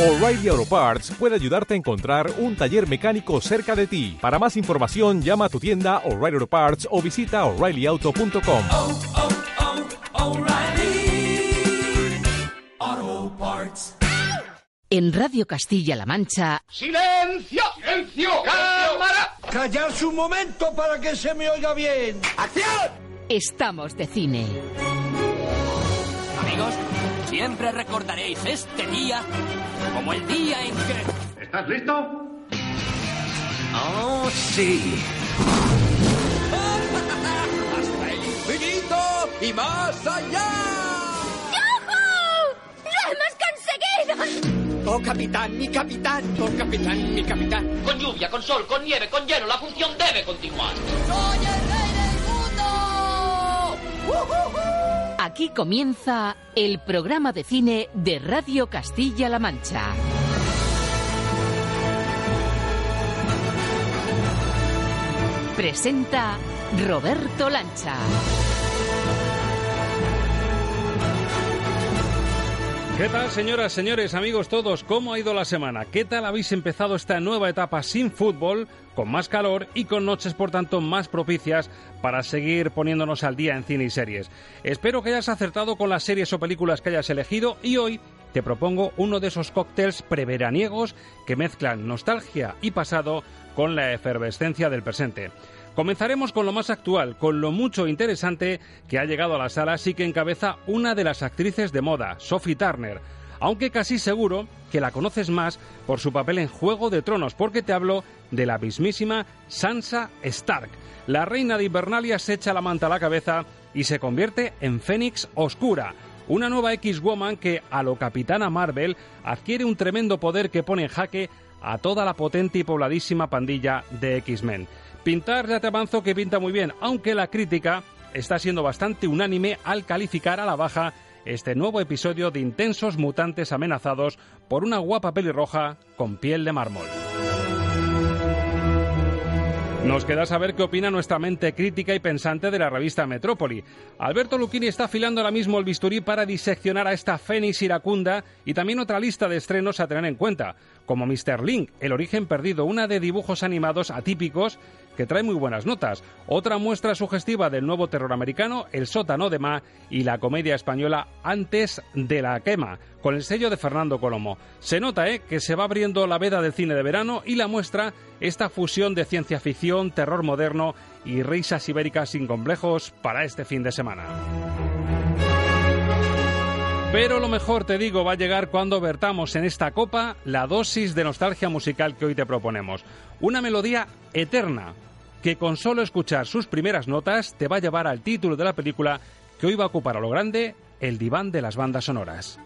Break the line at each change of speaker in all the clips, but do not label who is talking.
O'Reilly Auto Parts puede ayudarte a encontrar un taller mecánico cerca de ti. Para más información, llama a tu tienda O'Reilly Auto Parts o visita oreillyauto.com.
oh, oh, Parts.
En Radio Castilla-La Mancha,
¡Silencio! ¡Silencio! ¡Cámara!
Callarse un momento para que se me oiga bien.
¡Acción!
estamos de cine.
Siempre recordaréis este día como el día en que...
¿Estás listo?
¡Oh, sí! ¡Hasta el infinito y más allá!
¡Lo hemos conseguido!
¡Oh, capitán, mi capitán! ¡Oh, capitán, mi capitán!
Con lluvia, con sol, con nieve, con hielo, la función debe continuar.
¡Soy el rey del mundo!
Aquí comienza el programa de cine de Radio Castilla-La Mancha. Presenta Roberto Lancha.
¿Qué tal, señoras, señores, amigos todos? ¿Cómo ha ido la semana? ¿Qué tal habéis empezado esta nueva etapa sin fútbol, con más calor y con noches, por tanto, más propicias para seguir poniéndonos al día en cine y series? Espero que hayas acertado con las series o películas que hayas elegido y hoy te propongo uno de esos cócteles preveraniegos que mezclan nostalgia y pasado con la efervescencia del presente. Comenzaremos con lo más actual, con lo mucho interesante que ha llegado a las salas y que encabeza una de las actrices de moda, Sophie Turner. Aunque casi seguro que la conoces más por su papel en Juego de Tronos, porque te hablo de la mismísima Sansa Stark. La reina de Invernalia se echa la manta a la cabeza y se convierte en Fénix Oscura, una nueva X-Woman que, a lo Capitana Marvel, adquiere un tremendo poder que pone en jaque a toda la potente y pobladísima pandilla de X-Men. Pintar ya te avanzo que pinta muy bien, aunque la crítica está siendo bastante unánime al calificar a la baja este nuevo episodio de intensos mutantes amenazados por una guapa pelirroja con piel de mármol. Nos queda saber qué opina nuestra mente crítica y pensante de la revista Metrópoli. Alberto Lucchini está afilando ahora mismo el bisturí para diseccionar a esta Fénix iracunda y también otra lista de estrenos a tener en cuenta, como Mr. Link, El origen perdido, una de dibujos animados atípicos que trae muy buenas notas. Otra muestra sugestiva del nuevo terror americano, El sótano de Ma y la comedia española Antes de la quema, con el sello de Fernando Colomo. Se nota ¿eh? que se va abriendo la veda del cine de verano y la muestra esta fusión de ciencia ficción, terror moderno y risas ibéricas sin complejos para este fin de semana. Pero lo mejor, te digo, va a llegar cuando vertamos en esta copa la dosis de nostalgia musical que hoy te proponemos. Una melodía eterna que con solo escuchar sus primeras notas te va a llevar al título de la película que hoy va a ocupar a lo grande el diván de las bandas sonoras.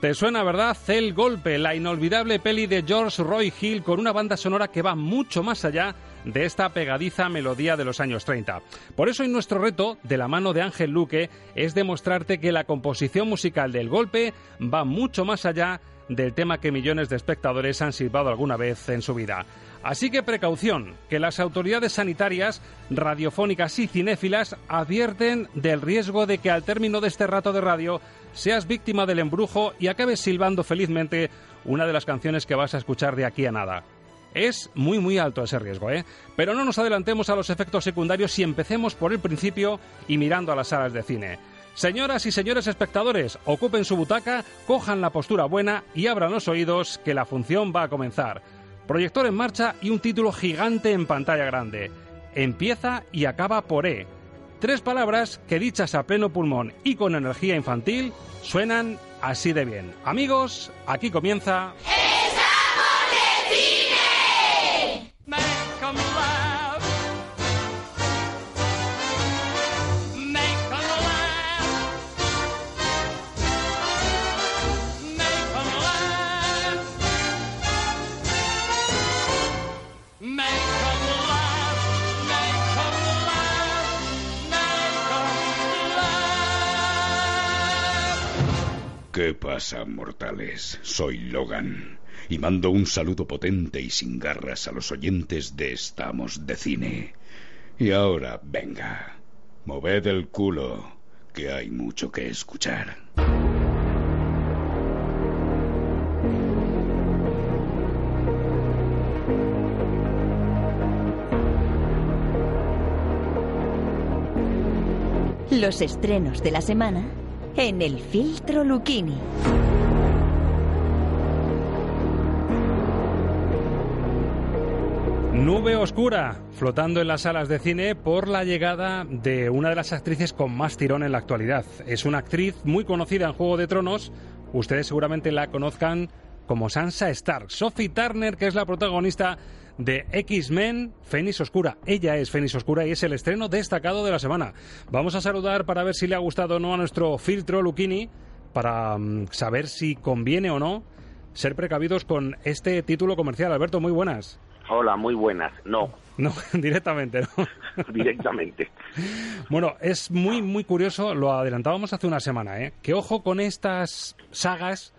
Te suena, ¿verdad? El Golpe, la inolvidable peli de George Roy Hill con una banda sonora que va mucho más allá de esta pegadiza melodía de los años 30. Por eso hoy nuestro reto, de la mano de Ángel Luque, es demostrarte que la composición musical del golpe va mucho más allá del tema que millones de espectadores han silbado alguna vez en su vida. Así que precaución, que las autoridades sanitarias, radiofónicas y cinéfilas advierten del riesgo de que al término de este rato de radio seas víctima del embrujo y acabes silbando felizmente una de las canciones que vas a escuchar de aquí a nada. Es muy muy alto ese riesgo, ¿eh? Pero no nos adelantemos a los efectos secundarios y empecemos por el principio y mirando a las salas de cine. Señoras y señores espectadores, ocupen su butaca, cojan la postura buena y abran los oídos que la función va a comenzar. Proyector en marcha y un título gigante en pantalla grande. Empieza y acaba por E. Tres palabras que dichas a pleno pulmón y con energía infantil suenan así de bien. Amigos, aquí comienza...
Make 'em laugh.
¿Qué pasa, mortales? Soy Logan y mando un saludo potente y sin garras a los oyentes de Estamos de Cine. Y ahora, venga, moved el culo, que hay mucho que escuchar.
Los estrenos de la semana en el filtro Lucchini.
Nube oscura flotando en las salas de cine por la llegada de una de las actrices con más tirón en la actualidad. Es una actriz muy conocida en Juego de Tronos. Ustedes seguramente la conozcan como Sansa Stark. Sophie Turner, que es la protagonista de X-Men Fénix Oscura. Ella es Fénix Oscura y es el estreno destacado de la semana. Vamos a saludar para ver si le ha gustado o no a nuestro filtro Lucchini, para mm, saber si conviene o no ser precavidos con este título comercial. Alberto, muy buenas.
Hola, muy buenas. No.
No, directamente, ¿no?
directamente.
Bueno, es muy, muy curioso, lo adelantábamos hace una semana, ¿eh? Que ojo con estas sagas,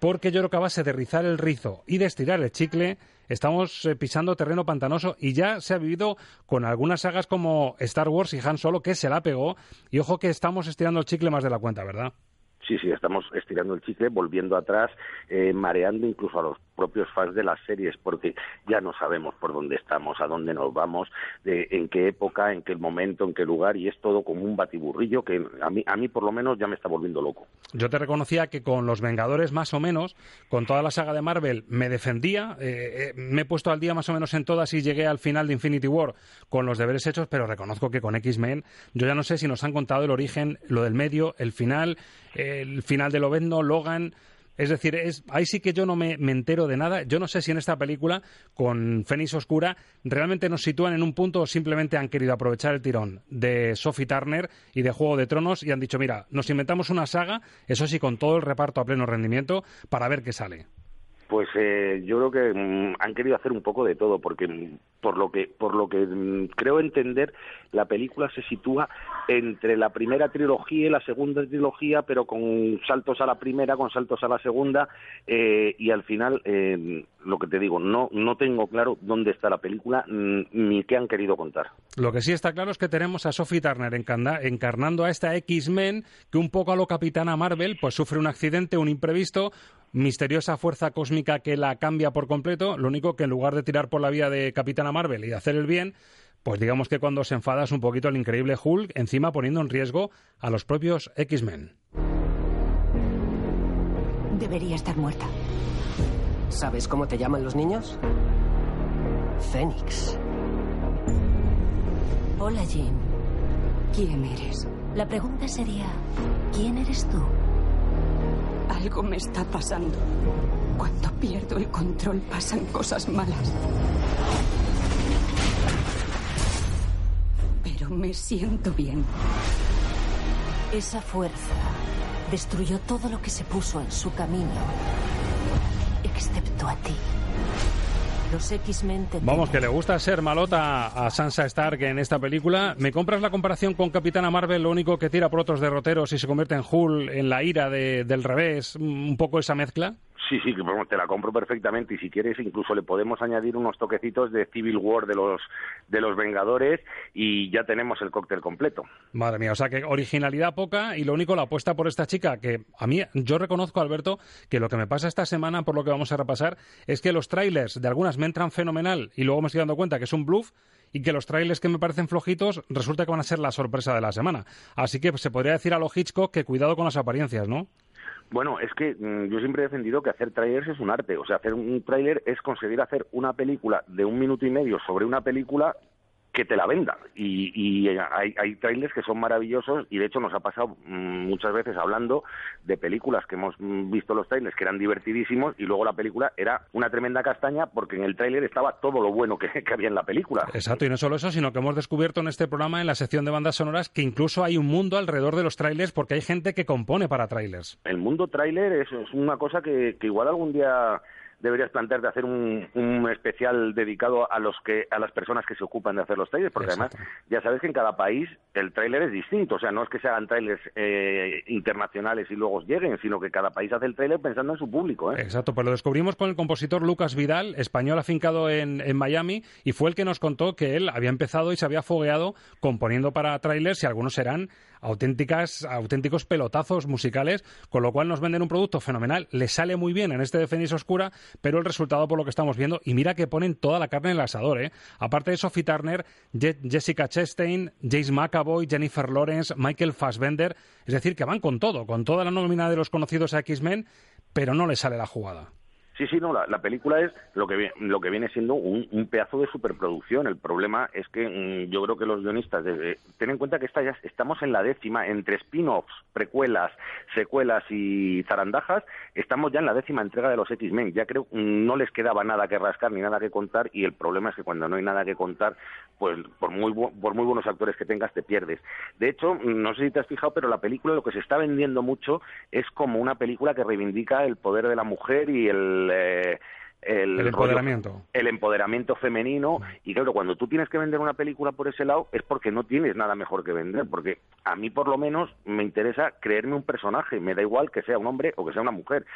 porque yo creo que a base de rizar el rizo y de estirar el chicle, estamos eh, pisando terreno pantanoso y ya se ha vivido con algunas sagas como Star Wars y Han Solo, que se la pegó, y ojo que estamos estirando el chicle más de la cuenta, ¿verdad?
Sí, sí, estamos estirando el chicle, volviendo atrás, eh, mareando incluso a los propios fans de las series, porque ya no sabemos por dónde estamos, a dónde nos vamos, de, en qué época, en qué momento, en qué lugar, y es todo como un batiburrillo que a mí, a mí por lo menos ya me está volviendo loco.
Yo te reconocía que con Los Vengadores más o menos, con toda la saga de Marvel, me defendía, eh, eh, me he puesto al día más o menos en todas y llegué al final de Infinity War con los deberes hechos, pero reconozco que con X-Men, yo ya no sé si nos han contado el origen, lo del medio, el final, el final de Lobezno, Logan. Es decir, es, ahí sí que yo no me, entero de nada. Yo no sé si en esta película, con Fénix Oscura, realmente nos sitúan en un punto o simplemente han querido aprovechar el tirón de Sophie Turner y de Juego de Tronos y han dicho, mira, nos inventamos una saga, eso sí, con todo el reparto a pleno rendimiento, para ver qué sale.
Pues eh, yo creo que mm, han querido hacer un poco de todo, porque mm, por lo que por lo que mm, creo entender, la película se sitúa entre la primera trilogía y la segunda trilogía, pero con saltos a la primera, con saltos a la segunda, eh, y al final, eh, lo que te digo, no no tengo claro dónde está la película ni qué han querido contar.
Lo que sí está claro es que tenemos a Sophie Turner encarnando a esta X-Men que un poco a lo Capitana Marvel, pues sufre un accidente, un imprevisto, misteriosa fuerza cósmica que la cambia por completo. Lo único que en lugar de tirar por la vía de Capitana Marvel y de hacer el bien, pues digamos que cuando se enfada es un poquito el increíble Hulk, encima poniendo en riesgo a los propios X-Men.
Debería estar muerta. ¿Sabes cómo te llaman los niños? Fénix.
Hola, Jim.
¿Quién eres?
La pregunta sería, ¿quién eres tú?
Algo me está pasando. Cuando pierdo el control pasan cosas malas. Pero me siento bien.
Esa fuerza destruyó todo lo que se puso en su camino, excepto a ti. Los X-Men
Vamos, que le gusta ser malota a Sansa Stark en esta película. ¿Me compras la comparación con Capitana Marvel, lo único que tira por otros derroteros y se convierte en Hulk, en la ira de, del revés? ¿Un poco esa mezcla?
Sí, sí, te la compro perfectamente y si quieres incluso le podemos añadir unos toquecitos de Civil War de los de los Vengadores y ya tenemos el cóctel completo.
Madre mía, o sea que originalidad poca y lo único la apuesta por esta chica que a mí yo reconozco Alberto que lo que me pasa esta semana por lo que vamos a repasar es que los trailers de algunas me entran fenomenal y luego me estoy dando cuenta que es un bluff y que los trailers que me parecen flojitos resulta que van a ser la sorpresa de la semana. Así que se podría decir a lo Hitchcock que cuidado con las apariencias, ¿no?
Bueno, es que mm, yo siempre he defendido que hacer trailers es un arte. O sea, hacer un trailer es conseguir hacer una película de un minuto y medio sobre una película que te la venda. Y, y hay, hay, trailers que son maravillosos y de hecho nos ha pasado mm, muchas veces hablando de películas que hemos mm, visto los trailers que eran divertidísimos y luego la película era una tremenda castaña porque en el trailer estaba todo lo bueno que, que había en la película.
Exacto, y no solo eso, sino que hemos descubierto en este programa, en la sección de bandas sonoras, que incluso hay un mundo alrededor de los trailers porque hay gente que compone para trailers.
El mundo trailer es, es una cosa que, que igual algún día deberías plantearte hacer un, un, especial dedicado a los que a las personas que se ocupan de hacer los trailers, porque Exacto. además ya sabes que en cada país el trailer es distinto, o sea, no es que se hagan trailers eh, internacionales y luego lleguen, sino que cada país hace el trailer pensando en su público. ¿eh?
Exacto, pues lo descubrimos con el compositor Lucas Vidal, español afincado en, en Miami, y fue el que nos contó que él había empezado y se había fogueado componiendo para trailers y algunos eran auténticas, auténticos pelotazos musicales, con lo cual nos venden un producto fenomenal. Le sale muy bien en este de Fénix Oscura, pero el resultado por lo que estamos viendo, y mira que ponen toda la carne en el asador, ¿eh? Aparte de Sophie Turner, Jessica Chastain, James McAvoy, Jennifer Lawrence, Michael Fassbender, es decir, que van con todo, con toda la nómina de los conocidos X-Men, pero no le sale la jugada.
Sí, sí, no, la, película es lo que, lo que viene siendo un, pedazo de superproducción. El problema es que mm, yo creo que los guionistas, deben ten en cuenta que ya estamos en la décima, entre spin-offs, precuelas, secuelas y zarandajas, estamos ya en la décima entrega de los X-Men. Ya creo mm, no les quedaba nada que rascar ni nada que contar y el problema es que cuando no hay nada que contar, pues por muy, por muy buenos actores que tengas te pierdes. De hecho, mm, no sé si te has fijado, pero la película lo que se está vendiendo mucho es como una película que reivindica el poder de la mujer y el eh, el,
empoderamiento.
el empoderamiento femenino. Y claro, cuando tú tienes que vender una película por ese lado es porque no tienes nada mejor que vender. Porque a mí, por lo menos, me interesa creerme un personaje. Me da igual que sea un hombre o que sea una mujer.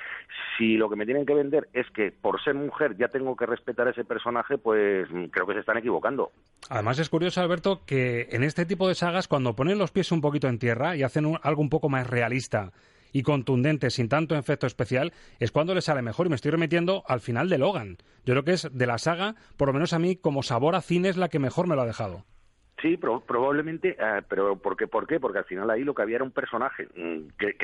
Si lo que me tienen que vender es que por ser mujer ya tengo que respetar a ese personaje, pues creo que se están equivocando.
Además, es curioso, Alberto, que en este tipo de sagas, cuando ponen los pies un poquito en tierra y hacen algo un poco más realista y contundente, sin tanto efecto especial, es cuando le sale mejor. Y me estoy remitiendo al final de Logan. Yo creo que es de la saga, por lo menos a mí, como sabor a cine, es la que mejor me lo ha dejado.
Sí, probablemente, eh, pero ¿por qué? ¿por qué? Porque al final ahí lo que había era un personaje mm, que,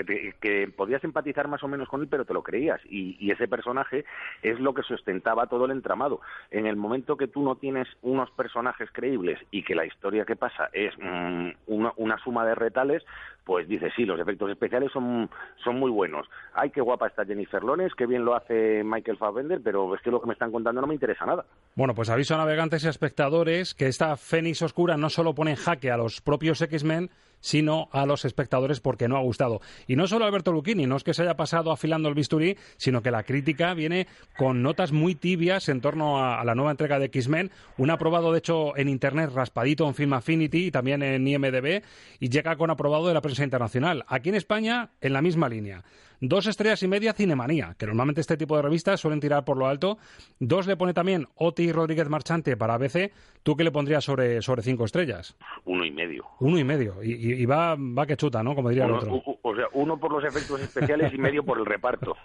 que, podías empatizar más o menos con él, pero te lo creías. Y, ese personaje es lo que sustentaba todo el entramado. En el momento que tú no tienes unos personajes creíbles y que la historia que pasa es mm, una, suma de retales, pues dices, sí, los efectos especiales son, son muy buenos. Ay, qué guapa está Jennifer Lawrence, qué bien lo hace Michael Fassbender, pero es que lo que me están contando no me interesa nada.
Bueno, pues aviso a navegantes y espectadores que esta Fénix Oscura no solo pone en jaque a los propios X-Men, sino a los espectadores porque no ha gustado. Y no solo Alberto Lucchini, no es que se haya pasado afilando el bisturí, sino que la crítica viene con notas muy tibias en torno a, la nueva entrega de X-Men, un aprobado de hecho en internet raspadito en Film Affinity y también en IMDB y llega con aprobado de la prensa internacional. Aquí en España, en la misma línea. Dos estrellas y media Cinemanía, que normalmente este tipo de revistas suelen tirar por lo alto. Dos le pone también Oti Rodríguez Marchante para ABC. ¿Tú qué le pondrías sobre, sobre cinco estrellas?
Uno y medio.
Uno y medio. Y, va, va que chuta, ¿no? Como diría el otro.
O, sea, uno por los efectos especiales y medio por el reparto.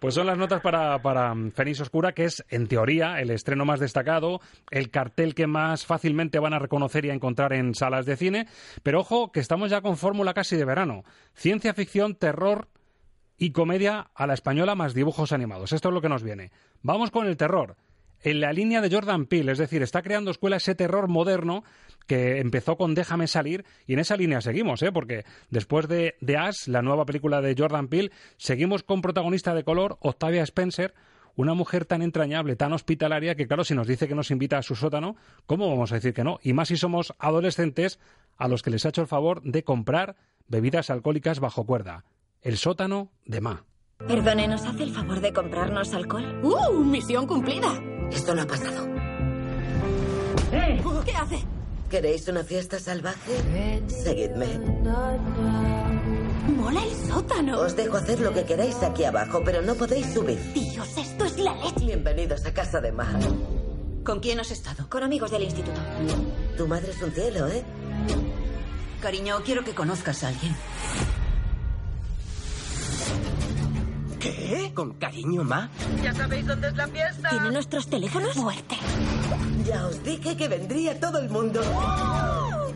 Pues son las notas para, para Fénix Oscura, que es, en teoría, el estreno más destacado, el cartel que más fácilmente van a reconocer y a encontrar en salas de cine. Pero ojo, que estamos ya con fórmula casi de verano. Ciencia ficción, terror y comedia a la española más dibujos animados. Esto es lo que nos viene. Vamos con el terror. En la línea de Jordan Peele, es decir, está creando escuela ese terror moderno que empezó con Déjame salir y en esa línea seguimos, ¿eh? porque después de, de Ash, la nueva película de Jordan Peele, seguimos con protagonista de color Octavia Spencer, una mujer tan entrañable, tan hospitalaria, que claro, si nos dice que nos invita a su sótano, ¿cómo vamos a decir que no? Y más si somos adolescentes a los que les ha hecho el favor de comprar bebidas alcohólicas bajo cuerda. El sótano de Ma.
Perdone, ¿nos hace el favor de comprarnos alcohol?
¡Uh! Misión cumplida.
Esto no ha pasado.
¿Qué hace?
¿Queréis una fiesta salvaje? Seguidme.
Mola el sótano.
Os dejo hacer lo que queráis aquí abajo, pero no podéis subir.
Dios, esto es la leche.
Bienvenidos a casa de Ma.
¿Con quién has estado?
Con amigos del instituto.
Tu madre es un cielo, ¿eh?
Cariño, quiero que conozcas a alguien.
¿Qué? ¿Con cariño, Ma?
¿Ya sabéis dónde es la fiesta?
¿Tiene nuestros teléfonos? Fuerte.
Ya os dije que vendría todo el mundo.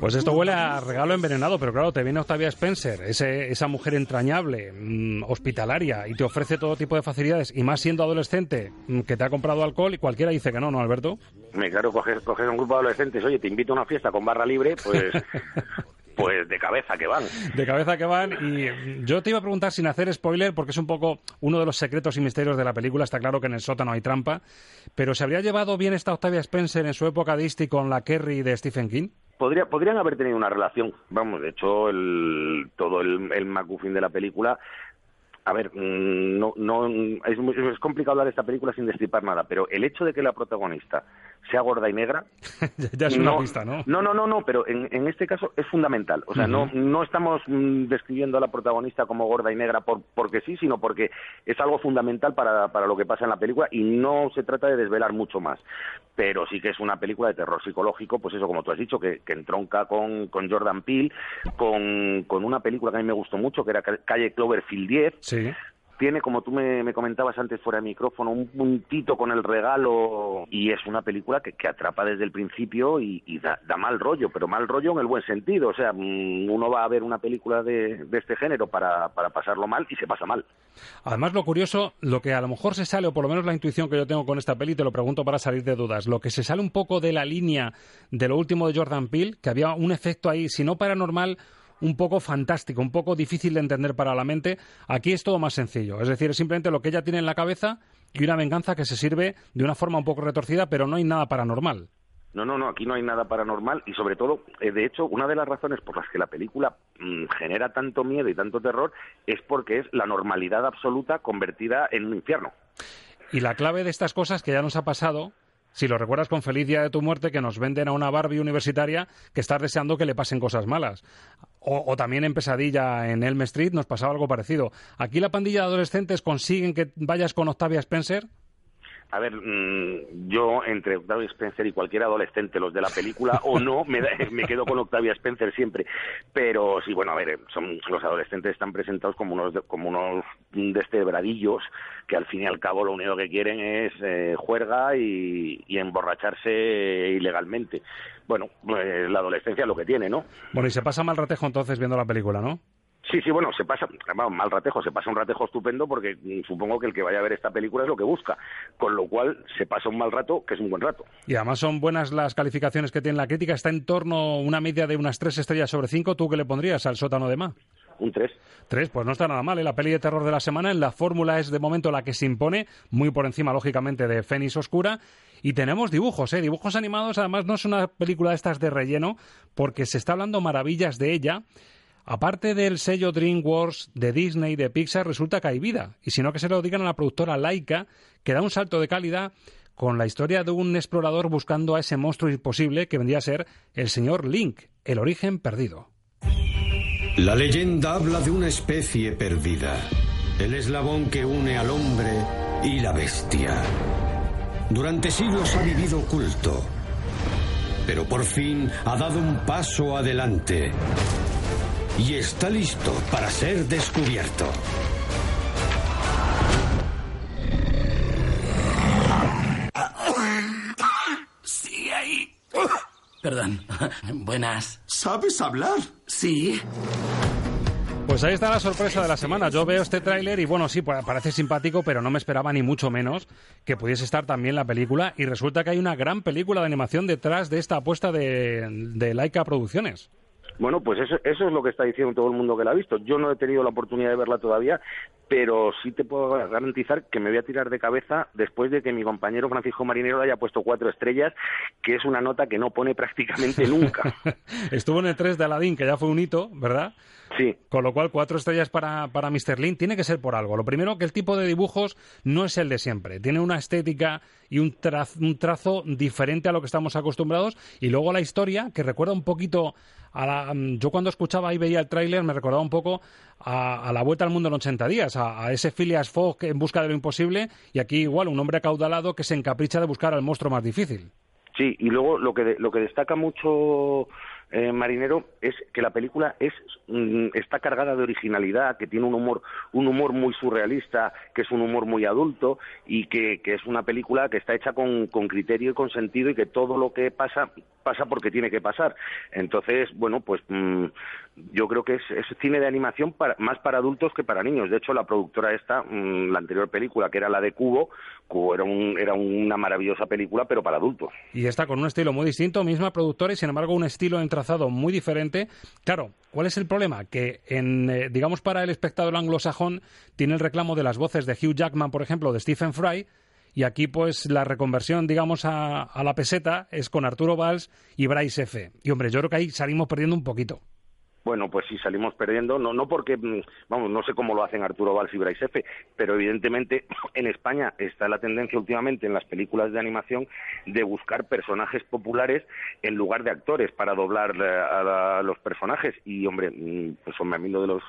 Pues esto huele a regalo envenenado, pero claro, te viene Octavia Spencer, esa mujer entrañable, mm, hospitalaria, y te ofrece todo tipo de facilidades, y más siendo adolescente, mm, que te ha comprado alcohol, y cualquiera dice que no, ¿no, Alberto?
Me claro, coges, coges un grupo de adolescentes, oye, te invito a una fiesta con barra libre, pues Pues de cabeza que van.
De cabeza que van. Y yo te iba a preguntar sin hacer spoiler, porque es un poco uno de los secretos y misterios de la película. Está claro que en el sótano hay trampa. Pero ¿se habría llevado bien esta Octavia Spencer en su época de con la Kerry de Stephen King?
Podría, podrían haber tenido una relación. Vamos, de hecho, el, todo el, el MacGuffin de la película A ver, mm, no, no, es, muy- es complicado hablar de esta película sin destripar nada, pero el hecho de que la protagonista sea gorda y negra
ya es una
no,
pista, ¿no?
No, no, no, no, pero en, en este caso es fundamental. O sea, no, estamos mm, describiendo a la protagonista como gorda y negra por, porque sí, sino porque es algo fundamental para, para lo que pasa en la película y no se trata de desvelar mucho más. Pero sí que es una película de terror psicológico, pues eso, como tú has dicho, que, que entronca con, con Jordan Peele, con, con una película que a mí me gustó mucho, que era Ca- Calle Cloverfield 10,
Sí.
Tiene, como tú me, me comentabas antes fuera de micrófono, un puntito con el regalo y es una película que, que atrapa desde el principio y, y da, da mal rollo, pero mal rollo en el buen sentido. O sea, mm, uno va a ver una película de, de este género para, para pasarlo mal y se pasa mal.
Además, lo curioso, lo que a lo mejor se sale, o por lo menos la intuición que yo tengo con esta peli, te lo pregunto para salir de dudas, lo que se sale un poco de la línea de lo último de Jordan Peele, que había un efecto ahí, si no paranormal, un poco fantástico, un poco difícil de entender para la mente, aquí es todo más sencillo. Es decir, es simplemente lo que ella tiene en la cabeza y una venganza que se sirve de una forma un poco retorcida, pero no hay nada paranormal.
No, no, no, aquí no hay nada paranormal y sobre todo, eh, de hecho, una de las razones por las que la película mm, genera tanto miedo y tanto terror es porque es la normalidad absoluta convertida en un infierno.
Y la clave de estas cosas que ya nos ha pasado, si lo recuerdas con Feliz Día de tu Muerte, que nos venden a una Barbie universitaria que está deseando que le pasen cosas malas. O, o también en Pesadilla en Elm Street nos pasaba algo parecido. Aquí la pandilla de adolescentes consiguen que vayas con Octavia Spencer.
A ver, mm, yo entre Octavia Spencer y cualquier adolescente, los de la película o no, me, da- me quedo con Octavia Spencer siempre. Pero sí, bueno, a ver, son, los adolescentes están presentados como unos, como unos destebradillos que al fin y al cabo lo único que quieren es eh, juerga y, y emborracharse ilegalmente. Bueno, pues la adolescencia es lo que tiene, ¿no?
Bueno, y se pasa mal ratejo entonces viendo la película, ¿no?
Sí, sí, bueno, se pasa, vamos, mal ratejo, se pasa un ratejo estupendo porque mm, supongo que el que vaya a ver esta película es lo que busca, con lo cual se pasa un mal rato que es un buen rato.
Y además son buenas las calificaciones que tiene la crítica. Está en torno a una media de unas tres estrellas sobre cinco. ¿Tú qué le pondrías al sótano de Ma?
Un 3.
Tres, pues no está nada mal. ¿eh? La peli de terror de la semana en la fórmula es de momento la que se impone, muy por encima, lógicamente, de Fénix Oscura. Y tenemos dibujos, ¿eh? Dibujos animados. Además, no es una película de estas de relleno, porque se está hablando maravillas de ella. Aparte del sello DreamWorks, de Disney, de Pixar, resulta que hay vida. Y si no, que se lo digan a la productora Laika, que da un salto de calidad con la historia de un explorador buscando a ese monstruo imposible que vendría a ser el señor Link, el origen perdido.
La leyenda habla de una especie perdida, el eslabón que une al hombre y la bestia. Durante siglos ha vivido oculto, pero por fin ha dado un paso adelante y está listo para ser descubierto.
Sí, ahí. Perdón. Buenas.
¿Sabes hablar?
Sí.
Pues ahí está la sorpresa de la semana. Yo veo este tráiler y bueno, sí, pa- parece simpático, pero no me esperaba ni mucho menos que pudiese estar también la película. Y resulta que hay una gran película de animación detrás de esta apuesta de, de Laika Producciones.
Bueno, pues eso, eso es lo que está diciendo todo el mundo que la ha visto. Yo no he tenido la oportunidad de verla todavía, pero sí te puedo garantizar que me voy a tirar de cabeza después de que mi compañero Francisco Marinero le haya puesto cuatro estrellas, que es una nota que no pone prácticamente nunca.
Estuvo en el 3 de Aladdin, que ya fue un hito, ¿verdad?
Sí.
Con lo cual, cuatro estrellas para, para Mr. Lin tiene que ser por algo. Lo primero, que el tipo de dibujos no es el de siempre. Tiene una estética y un, traz- un trazo diferente a lo que estamos acostumbrados. Y luego la historia, que recuerda un poquito a la... mm, Yo cuando escuchaba y veía el tráiler me recordaba un poco a, a La Vuelta al Mundo en 80 días, a, ese Phileas Fogg en busca de lo imposible. Y aquí igual, un hombre acaudalado que se encapricha de buscar al monstruo más difícil.
Sí, y luego lo que, lo que destaca mucho eh, Marinero es que la película es mm, está cargada de originalidad, que tiene un humor un humor muy surrealista, que es un humor muy adulto y que, que es una película que está hecha con, con criterio y con sentido y que todo lo que pasa pasa porque tiene que pasar. Entonces, bueno, pues mm, yo creo que es, es cine de animación para, más para adultos que para niños. De hecho, la productora esta, mm, la anterior película, que era la de Cubo, Cubo era, un, era una maravillosa película, pero para adultos.
Y está con un estilo muy distinto, misma productora y sin embargo un estilo en muy diferente. Claro, ¿cuál es el problema? Que en, eh, digamos para el espectador anglosajón tiene el reclamo de las voces de Hugh Jackman, por ejemplo, de Stephen Fry, y aquí pues la reconversión, digamos, a, a la peseta es con Arturo Valls y Bryce F. Y hombre, yo creo que ahí salimos perdiendo un poquito.
Bueno, pues sí, salimos perdiendo, no, no porque, mm, vamos, no sé cómo lo hacen Arturo Valls y Bryce F., pero evidentemente en España está la tendencia últimamente en las películas de animación de buscar personajes populares en lugar de actores para doblar eh, a, los personajes. Y, hombre, mm, pues hombre, a mí lo de los,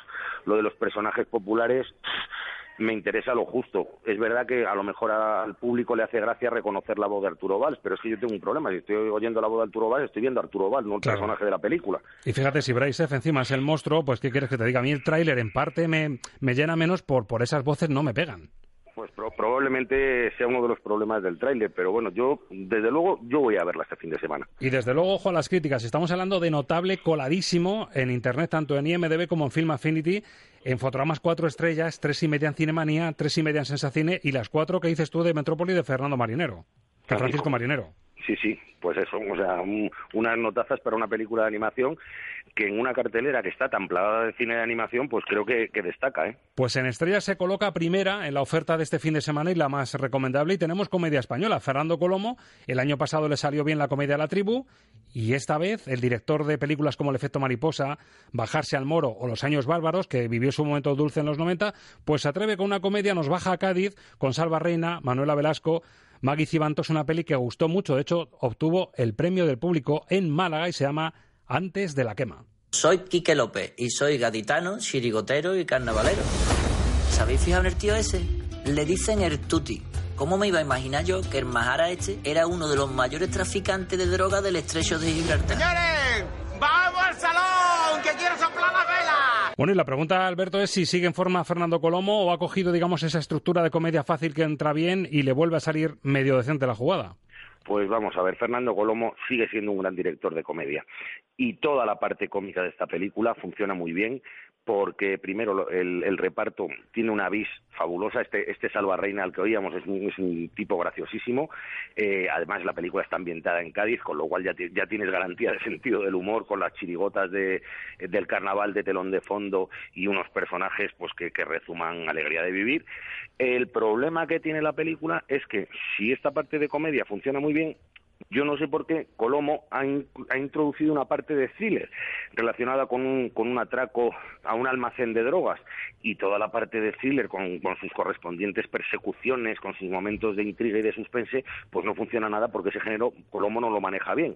lo de los personajes populares me interesa lo justo. Es verdad que a lo mejor al público le hace gracia reconocer la voz de Arturo Valls, pero es que yo tengo un problema. Si estoy oyendo la voz de Arturo Valls, estoy viendo a Arturo Valls, no el
Claro.
personaje de la película.
Y fíjate, si Bryce F. encima es el monstruo, pues ¿qué quieres que te diga? A mí el tráiler en parte me, me llena menos por, por esas voces no me pegan.
Pues pro- probablemente sea uno de los problemas del tráiler, pero bueno, yo, desde luego, yo voy a verla este fin de semana.
Y desde luego, ojo a las críticas. Estamos hablando de notable coladísimo en Internet, tanto en IMDB como en Film Affinity. En Fotogramas cuatro estrellas, tres y media en Cinemanía, tres y media en Sensacine y las cuatro que dices tú de Metrópoli de Fernando Marinero. De Francisco Marinero.
Sí, sí, pues eso, o sea, un- unas notazas para una película de animación que en una cartelera que está tan plagada de cine de animación, pues creo que, destaca, ¿eh?
Pues en Estrellas se coloca primera en la oferta de este fin de semana y la más recomendable. Y tenemos comedia española. Fernando Colomo, el año pasado le salió bien la comedia La Tribu. Y esta vez, el director de películas como El efecto mariposa, Bajarse al moro o Los años bárbaros, que vivió su momento dulce en los 90, pues se atreve con una comedia, nos baja a Cádiz con Salva Reina, Manuela Velasco, Maggie Cibantos, una peli que gustó mucho. De hecho, obtuvo el premio del público en Málaga y se llama Antes de la quema.
Soy Quique López y soy gaditano, chirigotero y carnavalero. ¿Sabéis fijado en el tío ese? Le dicen el tuti. ¿Cómo me iba a imaginar yo que el Mahara este era uno de los mayores traficantes de droga del estrecho de Gibraltar?
¡Señores! ¡Vamos al salón! ¡Que quiero soplar la vela!
Bueno, y la pregunta, Alberto, es si sigue en forma Fernando Colomo o ha cogido, digamos, esa estructura de comedia fácil que entra bien y le vuelve a salir medio decente la jugada.
Pues vamos a ver, Fernando Colomo sigue siendo un gran director de comedia y toda la parte cómica de esta película funciona muy bien porque primero el, el reparto tiene una vis fabulosa, este, este Salva Reina al que oíamos es un, tipo graciosísimo, Eh, además la película está ambientada en Cádiz, con lo cual ya tienes garantía de sentido del humor con las chirigotas de, del carnaval de telón de fondo y unos personajes pues que, que rezuman alegría de vivir. El problema que tiene la película es que si esta parte de comedia funciona muy bien, yo no sé por qué Colomo ha, in- ha introducido una parte de thriller relacionada con un, con un atraco a un almacén de drogas y toda la parte de thriller con, con sus correspondientes persecuciones, con sus momentos de intriga y de suspense, pues no funciona nada porque ese género Colomo no lo maneja bien.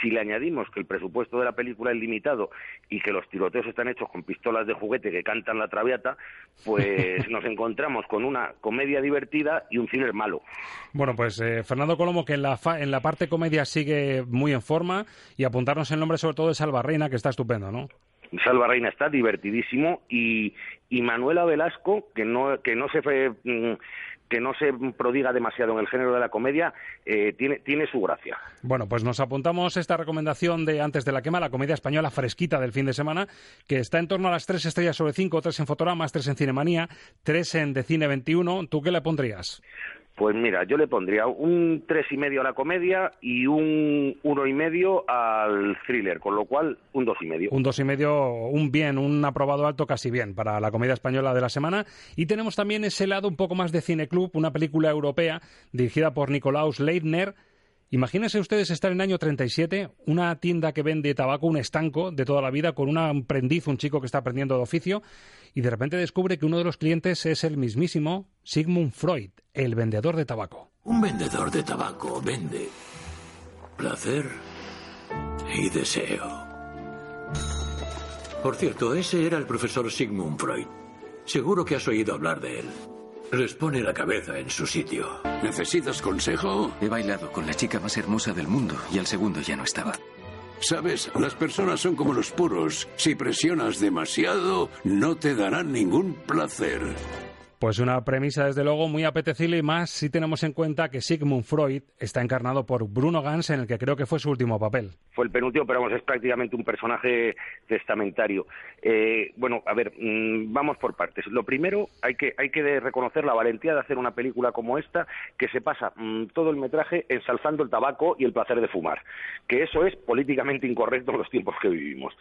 Si le añadimos que el presupuesto de la película es limitado y que los tiroteos están hechos con pistolas de juguete que cantan la traviata, pues nos encontramos con una comedia divertida y un thriller malo.
Bueno, pues eh, Fernando Colomo, que en la, fa- en la parte comedia sigue muy en forma, y apuntarnos el nombre sobre todo de Salva Reina, que está estupendo, ¿no?
Salva Reina está divertidísimo y, y Manuela Velasco, que no, que no se mm, que no se prodiga demasiado en el género de la comedia, eh, tiene, tiene su gracia.
Bueno, pues nos apuntamos esta recomendación de Antes de la quema, la comedia española fresquita del fin de semana, que está en torno a las tres estrellas sobre cinco, tres en Fotogramas, tres en Cinemanía, tres en De Cine 21. ¿Tú qué le pondrías?
Pues mira, yo le pondría un tres y medio a la comedia y un uno y medio al thriller, con lo cual un dos y medio.
Un dos y medio, un bien, un aprobado alto casi bien para la comedia española de la semana. Y tenemos también ese lado un poco más de cineclub, una película europea dirigida por Nikolaus Leitner. Imagínense ustedes estar en el año 37, una tienda que vende tabaco, un estanco de toda la vida, con un aprendiz, un chico que está aprendiendo de oficio, y de repente descubre que uno de los clientes es el mismísimo Sigmund Freud, el vendedor de tabaco.
Un vendedor de tabaco vende placer y deseo. Por cierto, ese era el profesor Sigmund Freud. Seguro que has oído hablar de él. Les pone la cabeza en su sitio.
¿Necesitas consejo? He bailado con la chica más hermosa del mundo y al segundo ya no estaba.
Sabes, las personas son como los puros. Si presionas demasiado, no te darán ningún placer.
Pues una premisa, desde luego, muy apetecible y más si tenemos en cuenta que Sigmund Freud está encarnado por Bruno Gans, en el que creo que fue su último papel.
Fue el penúltimo, pero vamos, es prácticamente un personaje testamentario. Eh, bueno, a ver, mm, vamos por partes. Lo primero, hay que, hay que reconocer la valentía de hacer una película como esta, que se pasa mm, todo el metraje ensalzando el tabaco y el placer de fumar. Que eso es políticamente incorrecto en los tiempos que vivimos.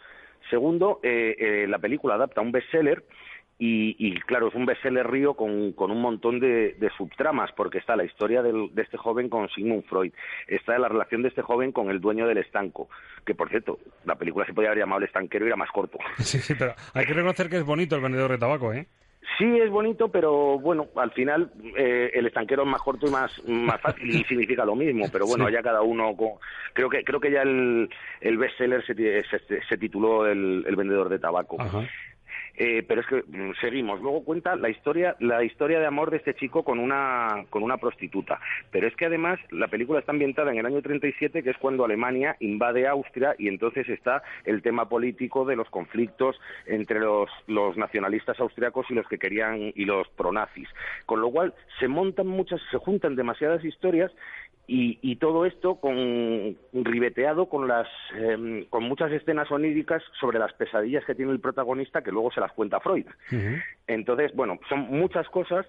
Segundo, eh, eh, la película adapta un bestseller Y, y, claro, es un bestseller río con, con un montón de, de, subtramas, porque está la historia del, de este joven con Sigmund Freud, está la relación de este joven con el dueño del estanco, que por cierto, la película se podía haber llamado El estanquero y era más corto.
Sí, sí, pero hay que reconocer que es bonito el vendedor de tabaco, ¿eh?
Sí, es bonito, pero bueno, al final eh, el estanquero es más corto y más, más fácil y significa lo mismo, pero bueno, sí. ya cada uno... Con... Creo que creo que ya el, el bestseller se, se, se tituló el, el vendedor de tabaco.
Ajá.
Eh, pero es que mm, seguimos. Luego cuenta la historia, la historia de amor de este chico con una, con una prostituta. Pero es que además la película está ambientada en el año 37, que es cuando Alemania invade Austria y entonces está el tema político de los conflictos entre los, los nacionalistas austriacos y los que querían y los pronazis. Con lo cual se montan muchas, se juntan demasiadas historias y, y, todo esto con ribeteado con las eh, con muchas escenas oníricas sobre las pesadillas que tiene el protagonista que luego se las cuenta Freud. Uh -huh. Entonces, bueno, son muchas cosas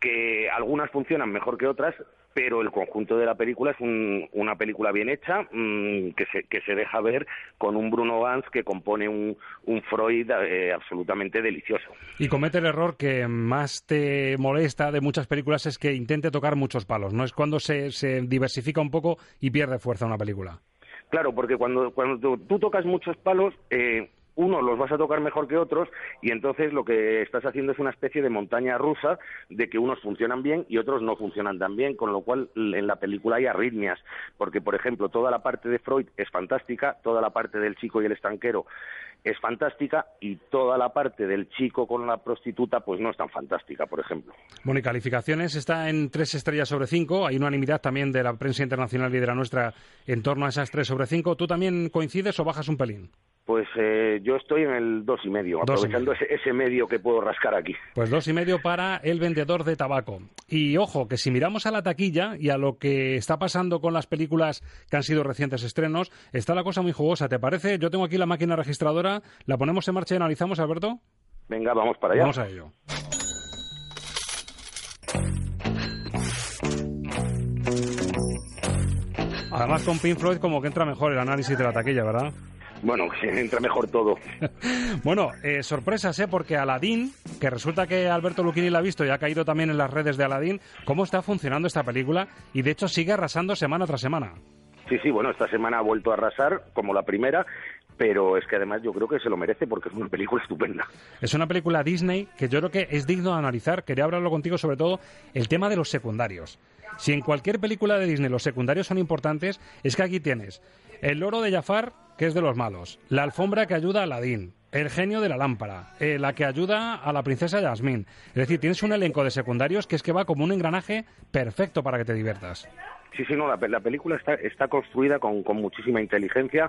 que algunas funcionan mejor que otras, pero el conjunto de la película es un, una película bien hecha mmm, que, se, que se deja ver con un Bruno Gantz que compone un, un Freud eh, absolutamente delicioso.
Y comete el error que más te molesta de muchas películas es que intente tocar muchos palos, ¿no? Es cuando se, se diversifica un poco y pierde fuerza una película.
Claro, porque cuando, cuando tú, tú tocas muchos palos, eh, unos los vas a tocar mejor que otros y entonces lo que estás haciendo es una especie de montaña rusa de que unos funcionan bien y otros no funcionan tan bien, con lo cual en la película hay arritmias, porque por ejemplo toda la parte de Freud es fantástica, toda la parte del chico y el estanquero es fantástica y toda la parte del chico con la prostituta pues no es tan fantástica, por ejemplo.
Bueno, y calificaciones está en tres estrellas sobre cinco. Hay unanimidad también de la prensa internacional y de la nuestra en torno a esas tres sobre cinco. ¿Tú también coincides o bajas un pelín?
Pues eh, yo estoy en el dos y medio, aprovechando ese, ese, medio que puedo rascar aquí.
Pues dos y medio para el vendedor de tabaco. Y ojo, que si miramos a la taquilla y a lo que está pasando con las películas que han sido recientes estrenos, está la cosa muy jugosa. ¿Te parece? Yo tengo aquí la máquina registradora, la ponemos en marcha y analizamos, Alberto.
Venga, vamos para allá.
Vamos a ello. Además con Pink Floyd como que entra mejor el análisis de la taquilla, ¿verdad?
Bueno, entra mejor todo.
bueno, eh, sorpresas, ¿eh? Porque Aladdin, que resulta que Alberto Lucchini la ha visto y ha caído también en las redes de Aladdin, ¿cómo está funcionando esta película? Y de hecho sigue arrasando semana tras semana.
Sí, sí, bueno, esta semana ha vuelto a arrasar como la primera, pero es que además yo creo que se lo merece porque es una película estupenda.
Es una película Disney que yo creo que es digno de analizar. Quería hablarlo contigo sobre todo el tema de los secundarios. Si en cualquier película de Disney los secundarios son importantes, es que aquí tienes el loro de Jafar, que es de los malos, la alfombra que ayuda a Aladdin, el genio de la lámpara, eh, la que ayuda a la princesa Yasmín. Es decir, tienes un elenco de secundarios que es que va como un engranaje perfecto para que te diviertas.
Sí, sí, no, la, la película está, construida con, muchísima inteligencia.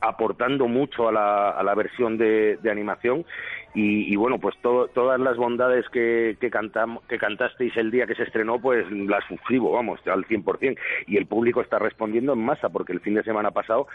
Aportando mucho a la, a la versión de animación y, bueno, pues to, todas las bondades que, que, que cantasteis el día que se estrenó, pues las suscribo, vamos, al 100%. Y el público está respondiendo en masa, porque el fin de semana pasado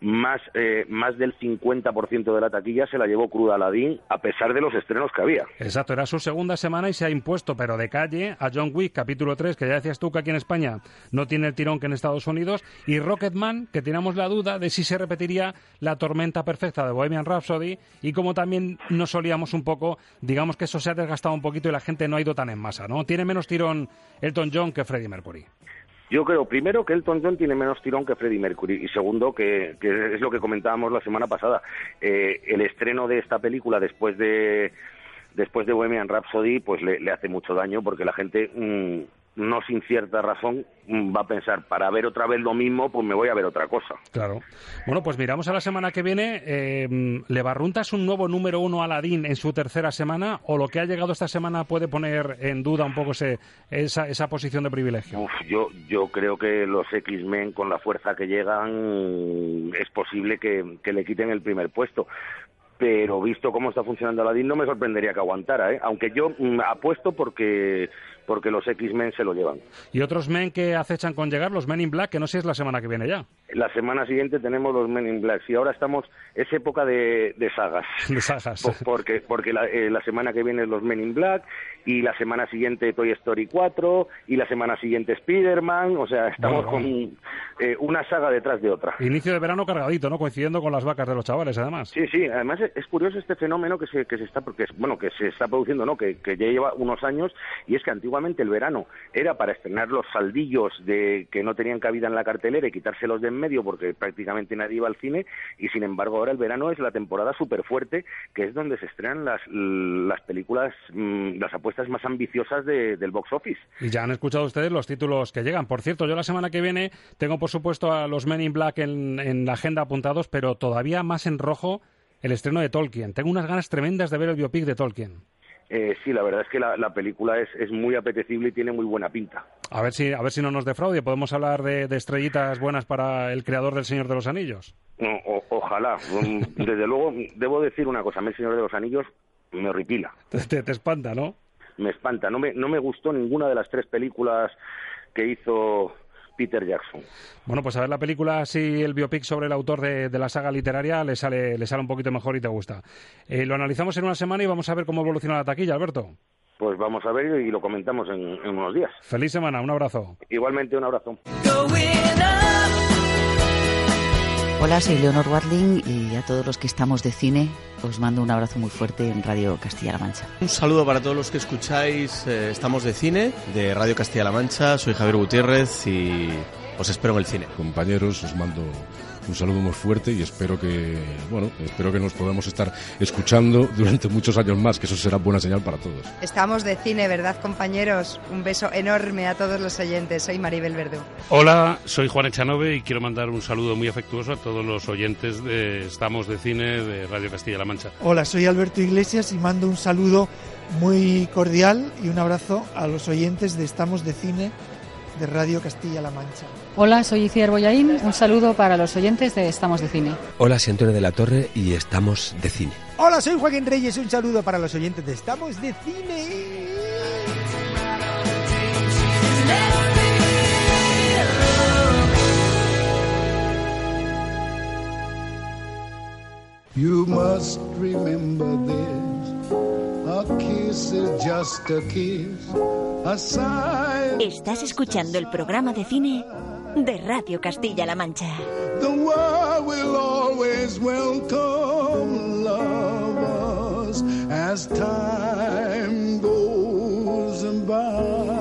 más, eh, más del 50% de la taquilla se la llevó cruda Aladdin, a pesar de los estrenos que había.
Exacto, era su segunda semana y se ha impuesto, pero de calle, a John Wick, capítulo 3, que ya decías tú que aquí en España no tiene el tirón que en Estados Unidos, y Rocketman, que teníamos la duda de si se repetiría la tormenta perfecta de Bohemian Rhapsody, y como también nos un poco, digamos que eso se ha desgastado un poquito y la gente no ha ido tan en masa, ¿no? Tiene menos tirón Elton John que Freddie Mercury.
Yo creo, primero, que Elton John tiene menos tirón que Freddie Mercury y segundo, que, que es lo que comentábamos la semana pasada, eh, el estreno de esta película después de después de Bohemian Rhapsody pues le, hace mucho daño porque la gente mmm, no sin cierta razón va a pensar, para ver otra vez lo mismo, pues me voy a ver otra cosa.
Claro. Bueno, pues miramos a la semana que viene. Eh, ¿Le barruntas un nuevo número uno a Aladdin en su tercera semana o lo que ha llegado esta semana puede poner en duda un poco ese, esa, esa posición de privilegio?
Uf, yo, yo creo que los X-Men, con la fuerza que llegan, es posible que, que le quiten el primer puesto pero visto cómo está funcionando Aladdin no me sorprendería que aguantara, ¿eh? aunque yo mm, apuesto porque porque los X-Men se lo llevan.
¿Y otros Men que acechan con llegar? Los Men in Black, que no sé si es la semana que viene ya.
La semana siguiente tenemos los Men in Black. Y ahora estamos, es época de, de sagas.
De sagas.
Por, porque porque la, eh, la, semana que viene es los Men in Black, y la semana siguiente Toy Story 4, y la semana siguiente Spider-Man. O sea, estamos bueno, con eh, una saga detrás de otra.
Inicio de verano cargadito, ¿no? Coincidiendo con las vacas de los chavales, además.
Sí, sí. Además es curioso este fenómeno que se, que se está, porque, bueno, que se está produciendo, ¿no? Que, que ya lleva unos años, y es que antiguamente el verano era para estrenar los saldillos de que no tenían cabida en la cartelera y quitárselos de en medio porque prácticamente nadie iba al cine, y sin embargo ahora el verano es la temporada súper fuerte, que es donde se estrenan las, las películas, mm, las apuestas más ambiciosas de- del box office.
Y ya han escuchado ustedes los títulos que llegan. Por cierto, yo la semana que viene tengo, por supuesto, a los Men in Black en, en la agenda apuntados, pero todavía más en rojo el estreno de Tolkien. Tengo unas ganas tremendas de ver el biopic de Tolkien.
Eh, sí, la verdad es que la, la película es, es muy apetecible y tiene muy buena pinta.
A ver si, a ver si no nos defraude. Podemos hablar de, de estrellitas buenas para el creador del Señor de los Anillos.
O- ojalá. Mm, Desde luego, debo decir una cosa, a mí el Señor de los Anillos me horripila.
Te, te- te espanta, ¿no?
me espanta. No me, no me gustó ninguna de las tres películas que hizo Peter Jackson.
Bueno, pues a ver la película, si el biopic sobre el autor de, de la saga literaria le sale, le sale un poquito mejor y te gusta. Eh, lo analizamos en una semana y vamos a ver cómo evoluciona la taquilla, Alberto.
Pues vamos a ver y lo comentamos en, en unos días.
Feliz semana, un abrazo.
Igualmente, un abrazo.
Hola, soy Leonor Watling y a todos los que estamos de cine os mando un abrazo muy fuerte en Radio Castilla-La Mancha.
Un saludo para todos los que escucháis eh, Estamos de Cine, de Radio Castilla-La Mancha. Soy Javier Gutiérrez y os espero en el cine.
Compañeros, os mando un saludo muy fuerte y espero que, bueno, espero que nos podamos estar escuchando durante muchos años más, que eso será buena señal para todos.
Estamos de cine, ¿verdad, compañeros? Un beso enorme a todos los oyentes. Soy Maribel Verdú.
Hola, soy Juan Echanove y quiero mandar un saludo muy afectuoso a todos los oyentes de Estamos de Cine de Radio Castilla-La Mancha.
Hola, soy Alberto Iglesias y mando un saludo muy cordial y un abrazo a los oyentes de Estamos de Cine de Radio Castilla-La Mancha.
Hola, soy Iciar Boyaín. Un saludo para los oyentes de Estamos de Cine.
Hola, soy Antonio de la Torre y estamos de cine.
Hola, soy Joaquín Reyes. Un saludo para los oyentes de Estamos de Cine.
You must remember this. A kiss is just a kiss. A sigh.
Estás escuchando el programa de cine de Radio Castilla-La Mancha.
The world will always welcome lovers as time goes by.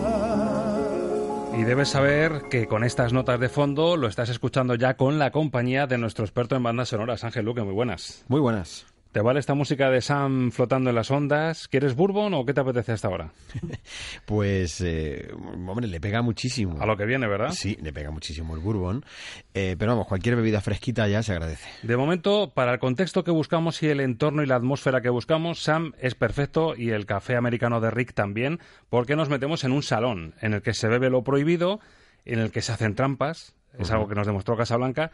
Y debes saber que con estas notas de fondo lo estás escuchando ya con la compañía de nuestro experto en bandas sonoras, Ángel Luque. Muy buenas.
Muy buenas.
¿Te vale esta música de Sam flotando en las ondas? ¿Quieres bourbon o qué te apetece hasta ahora?
Pues, eh, hombre, le pega muchísimo.
A lo que viene, ¿verdad?
Sí, le pega muchísimo el bourbon. Eh, pero vamos, cualquier bebida fresquita ya se agradece.
De momento, para el contexto que buscamos y el entorno y la atmósfera que buscamos, Sam es perfecto y el café americano de Rick también, porque nos metemos en un salón en el que se bebe lo prohibido, en el que se hacen trampas, es algo que nos demostró Casablanca,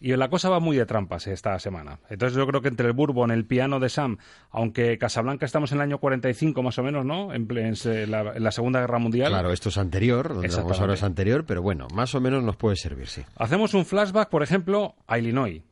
y la cosa va muy de trampas esta semana. Entonces yo creo que entre el bourbon, el piano de Sam, aunque Casablanca estamos en el año 45 más o menos, ¿no? En, la, en la Segunda Guerra Mundial.
Claro, esto es anterior, donde vamos ahora es anterior, pero bueno, más o menos nos puede servir, sí.
Hacemos un flashback, por ejemplo, a Illinois.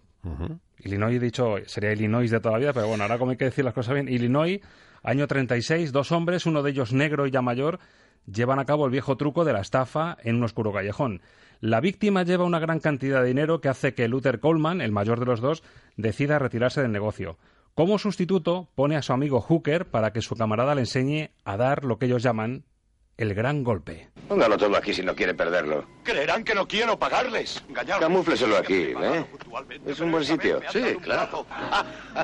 Illinois, he dicho, sería Illinois de toda la vida, pero bueno, ahora como hay que decir las cosas bien. Illinois, año 36, dos hombres, uno de ellos negro y ya mayor, llevan a cabo el viejo truco de la estafa en un oscuro callejón. La víctima lleva una gran cantidad de dinero que hace que Luther Coleman, el mayor de los dos, decida retirarse del negocio. Como sustituto, pone a su amigo Hooker para que su camarada le enseñe a dar lo que ellos llaman el gran golpe.
Póngalo todo aquí si no quiere perderlo.
Creerán que no quiero pagarles. Engañar.
Camúfleselo aquí, ¿eh? Es un buen sitio. Sí, claro.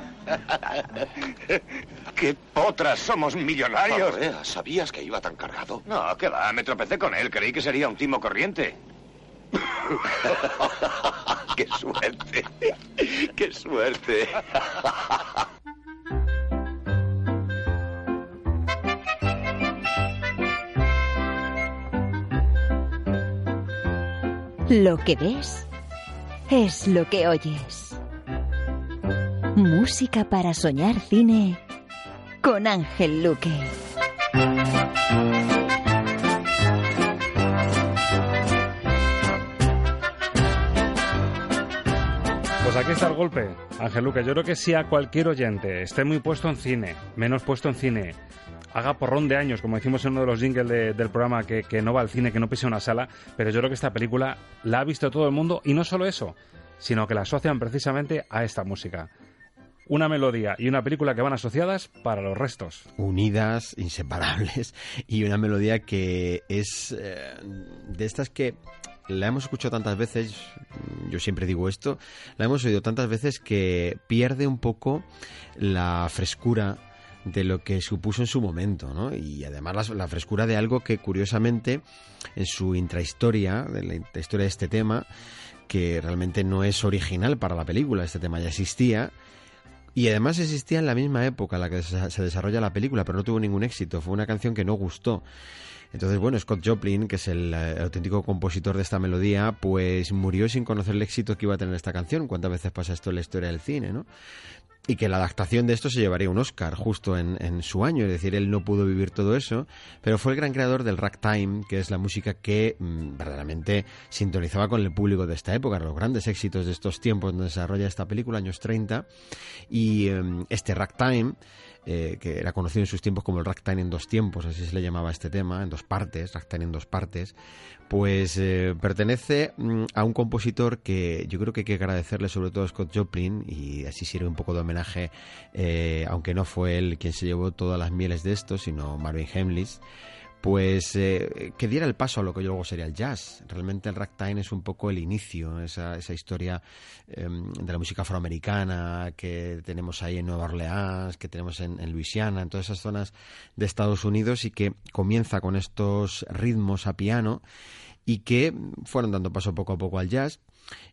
¡Qué potras! ¡Somos millonarios! ¿Sabías que iba tan cargado?
No, que va, me tropecé con él. Creí que sería un timo corriente.
¡Qué suerte! ¡Qué suerte!
Lo que ves es lo que oyes. Música para soñar cine con Ángel Luque.
Pues aquí está el golpe, Ángel Luque. Yo creo que si a cualquier oyente esté muy puesto en cine, menos puesto en cine, haga porrón de años, como decimos en uno de los jingles de- del programa, que, que no va al cine, que no pise una sala, pero yo creo que esta película la ha visto todo el mundo y no solo eso, sino que la asocian precisamente a esta música. una melodía y una película que van asociadas para los restos.
Unidas, inseparables, y una melodía que es eh, de estas que la hemos escuchado tantas veces, yo siempre digo esto, la hemos oído tantas veces que pierde un poco la frescura de lo que supuso en su momento, ¿no? Y además la, frescura de algo que curiosamente en su intrahistoria, de la historia de este tema, que realmente no es original para la película, este tema ya existía, y además existía en la misma época en la que se desarrolla la película, pero no tuvo ningún éxito, fue una canción que no gustó. Entonces, bueno, Scott Joplin, que es el, el, auténtico compositor de esta melodía, pues murió sin conocer el éxito que iba a tener esta canción. ¿Cuántas veces pasa esto en la historia del cine, no? y que la adaptación de esto se llevaría un Oscar justo en, su año, es decir, él no pudo vivir todo eso, pero fue el gran creador del ragtime, que es la música que mmm, verdaderamente sintonizaba con el público de esta época, los grandes éxitos de estos tiempos donde se desarrolla esta película, años 30, y um, este ragtime eh, que era conocido en sus tiempos como el ragtime en dos tiempos, así se le llamaba este tema, en dos partes, ragtime en dos partes, pues eh, pertenece mm, a un compositor que yo creo que hay que agradecerle sobre todo a Scott Joplin y así sirve un poco de homenaje, eh, aunque no fue él quien se llevó todas las mieles de esto, sino Marvin Hamlisch pues eh, que diera el paso a lo que luego sería el jazz. Realmente el ragtime es un poco el inicio, esa, esa historia eh, de la música afroamericana que tenemos ahí en Nueva Orleans, que tenemos en, en, Luisiana, en todas esas zonas de Estados Unidos y que comienza con estos ritmos a piano y que fueron dando paso poco a poco al jazz